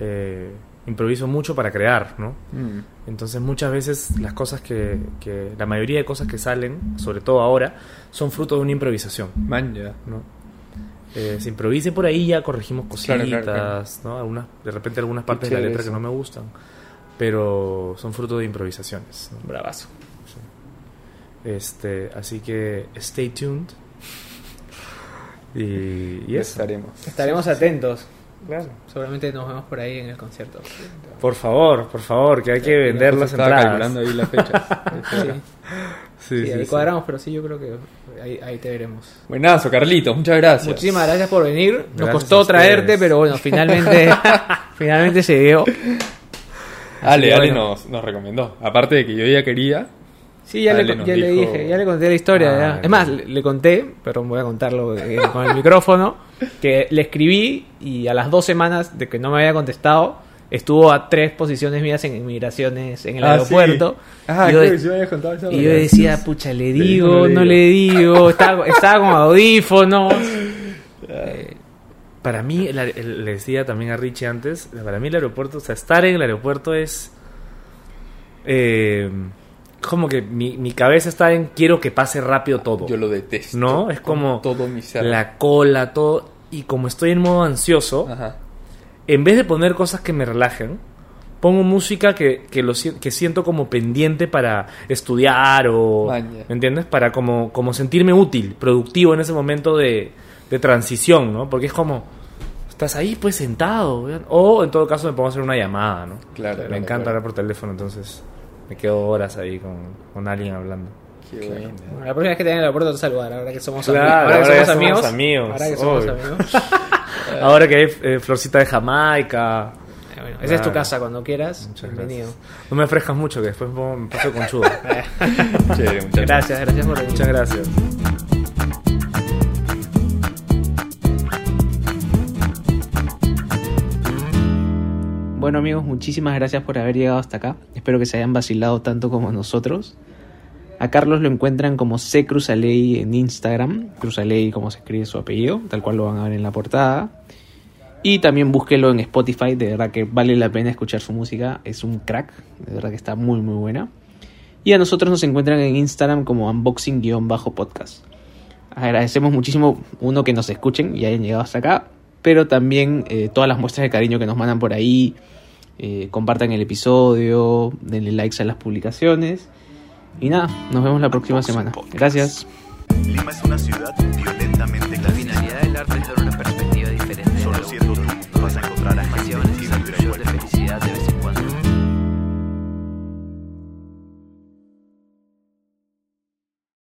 Eh, improviso mucho para crear, ¿no? Mm. Entonces muchas veces las cosas que, que- la mayoría de cosas que salen, sobre todo ahora, son fruto de una improvisación, Man, ya. ¿no? Eh, se improvise por ahí ya corregimos cositas, Claro, claro, claro. ¿no? Algunas, de repente algunas partes de la letra que no me gustan, pero son fruto de improvisaciones. ¿no? Bravazo. Este, así que stay tuned. Y, y eso. Estaremos. Estaremos atentos. Claro. Seguramente nos vemos por ahí en el concierto. Por favor, por favor, que hay que vender las entradas. calculando ahí las fechas. Sí, Sí, sí, sí, ahí sí. cuadramos, pero sí, yo creo que ahí, ahí te veremos. Buenazo, Carlitos. Muchas gracias. Muchísimas gracias por venir. Nos Gracias costó traerte, pero bueno, finalmente, finalmente se dio. Ale, Ale bueno. nos, nos recomendó. Aparte de que yo ya quería. Sí, ya, le, dije, ya le conté la historia. Ah, ya. Es más, le, le conté, pero voy a contarlo eh, con el micrófono, que le escribí y a las dos semanas de que no me había contestado, estuvo a tres posiciones mías en inmigraciones en el Ah, aeropuerto. sí. Ah, Y yo, creo que sí me habías contado esa y yo decía, pucha, le digo, digo, no le digo. le digo, estaba, estaba con audífonos. Eh, Para mí, el- el- le decía también a Richie antes, para mí el aeropuerto, o sea, estar en el aeropuerto es... eh, como que mi, mi cabeza está en quiero que pase rápido todo. Yo lo detesto. ¿No? Es como todo mi ser. la cola, todo. Y como estoy en modo ansioso, Ajá. en vez de poner cosas que me relajen, pongo música que, que, lo, que siento como pendiente para estudiar o... Maña. ¿Me entiendes? Para como, como sentirme útil, productivo en ese momento de, de transición, ¿no? Porque es como... Estás ahí pues sentado. O en todo caso me pongo a hacer una llamada, ¿no? Claro, me claro, encanta claro. hablar por teléfono, entonces me quedo horas ahí con, con alguien hablando. Qué bueno. bueno, la próxima vez que te en el aeropuerto te saludar, ahora que somos Claro, amigos. ahora que ya somos somos amigos. amigos, Ahora que somos obvio. amigos. Ahora que hay eh, florcita de Jamaica. Eh, bueno, esa es tu casa cuando quieras. Muchas Bienvenido. gracias. No me ofrezcas mucho, que después me paso conchudo. Chévere, muchachos. Gracias, gracias por venir. Muchas gracias. Bueno amigos, muchísimas gracias por haber llegado hasta acá. Espero que se hayan vacilado tanto como nosotros. A Carlos lo encuentran como C Cruzaley en Instagram. Cruzaley como se escribe su apellido, tal cual lo van a ver en la portada. Y también búsquelo en Spotify, de verdad que vale la pena escuchar su música. Es un crack, de verdad que está muy muy buena. Y a nosotros nos encuentran en Instagram como unboxing-podcast. Agradecemos muchísimo, uno, que nos escuchen y hayan llegado hasta acá, pero también eh, todas las muestras de cariño que nos mandan por ahí. Eh, compartan el episodio, denle likes a las publicaciones. Y nada, nos vemos la próxima semana. Gracias. Lima es una ciudad.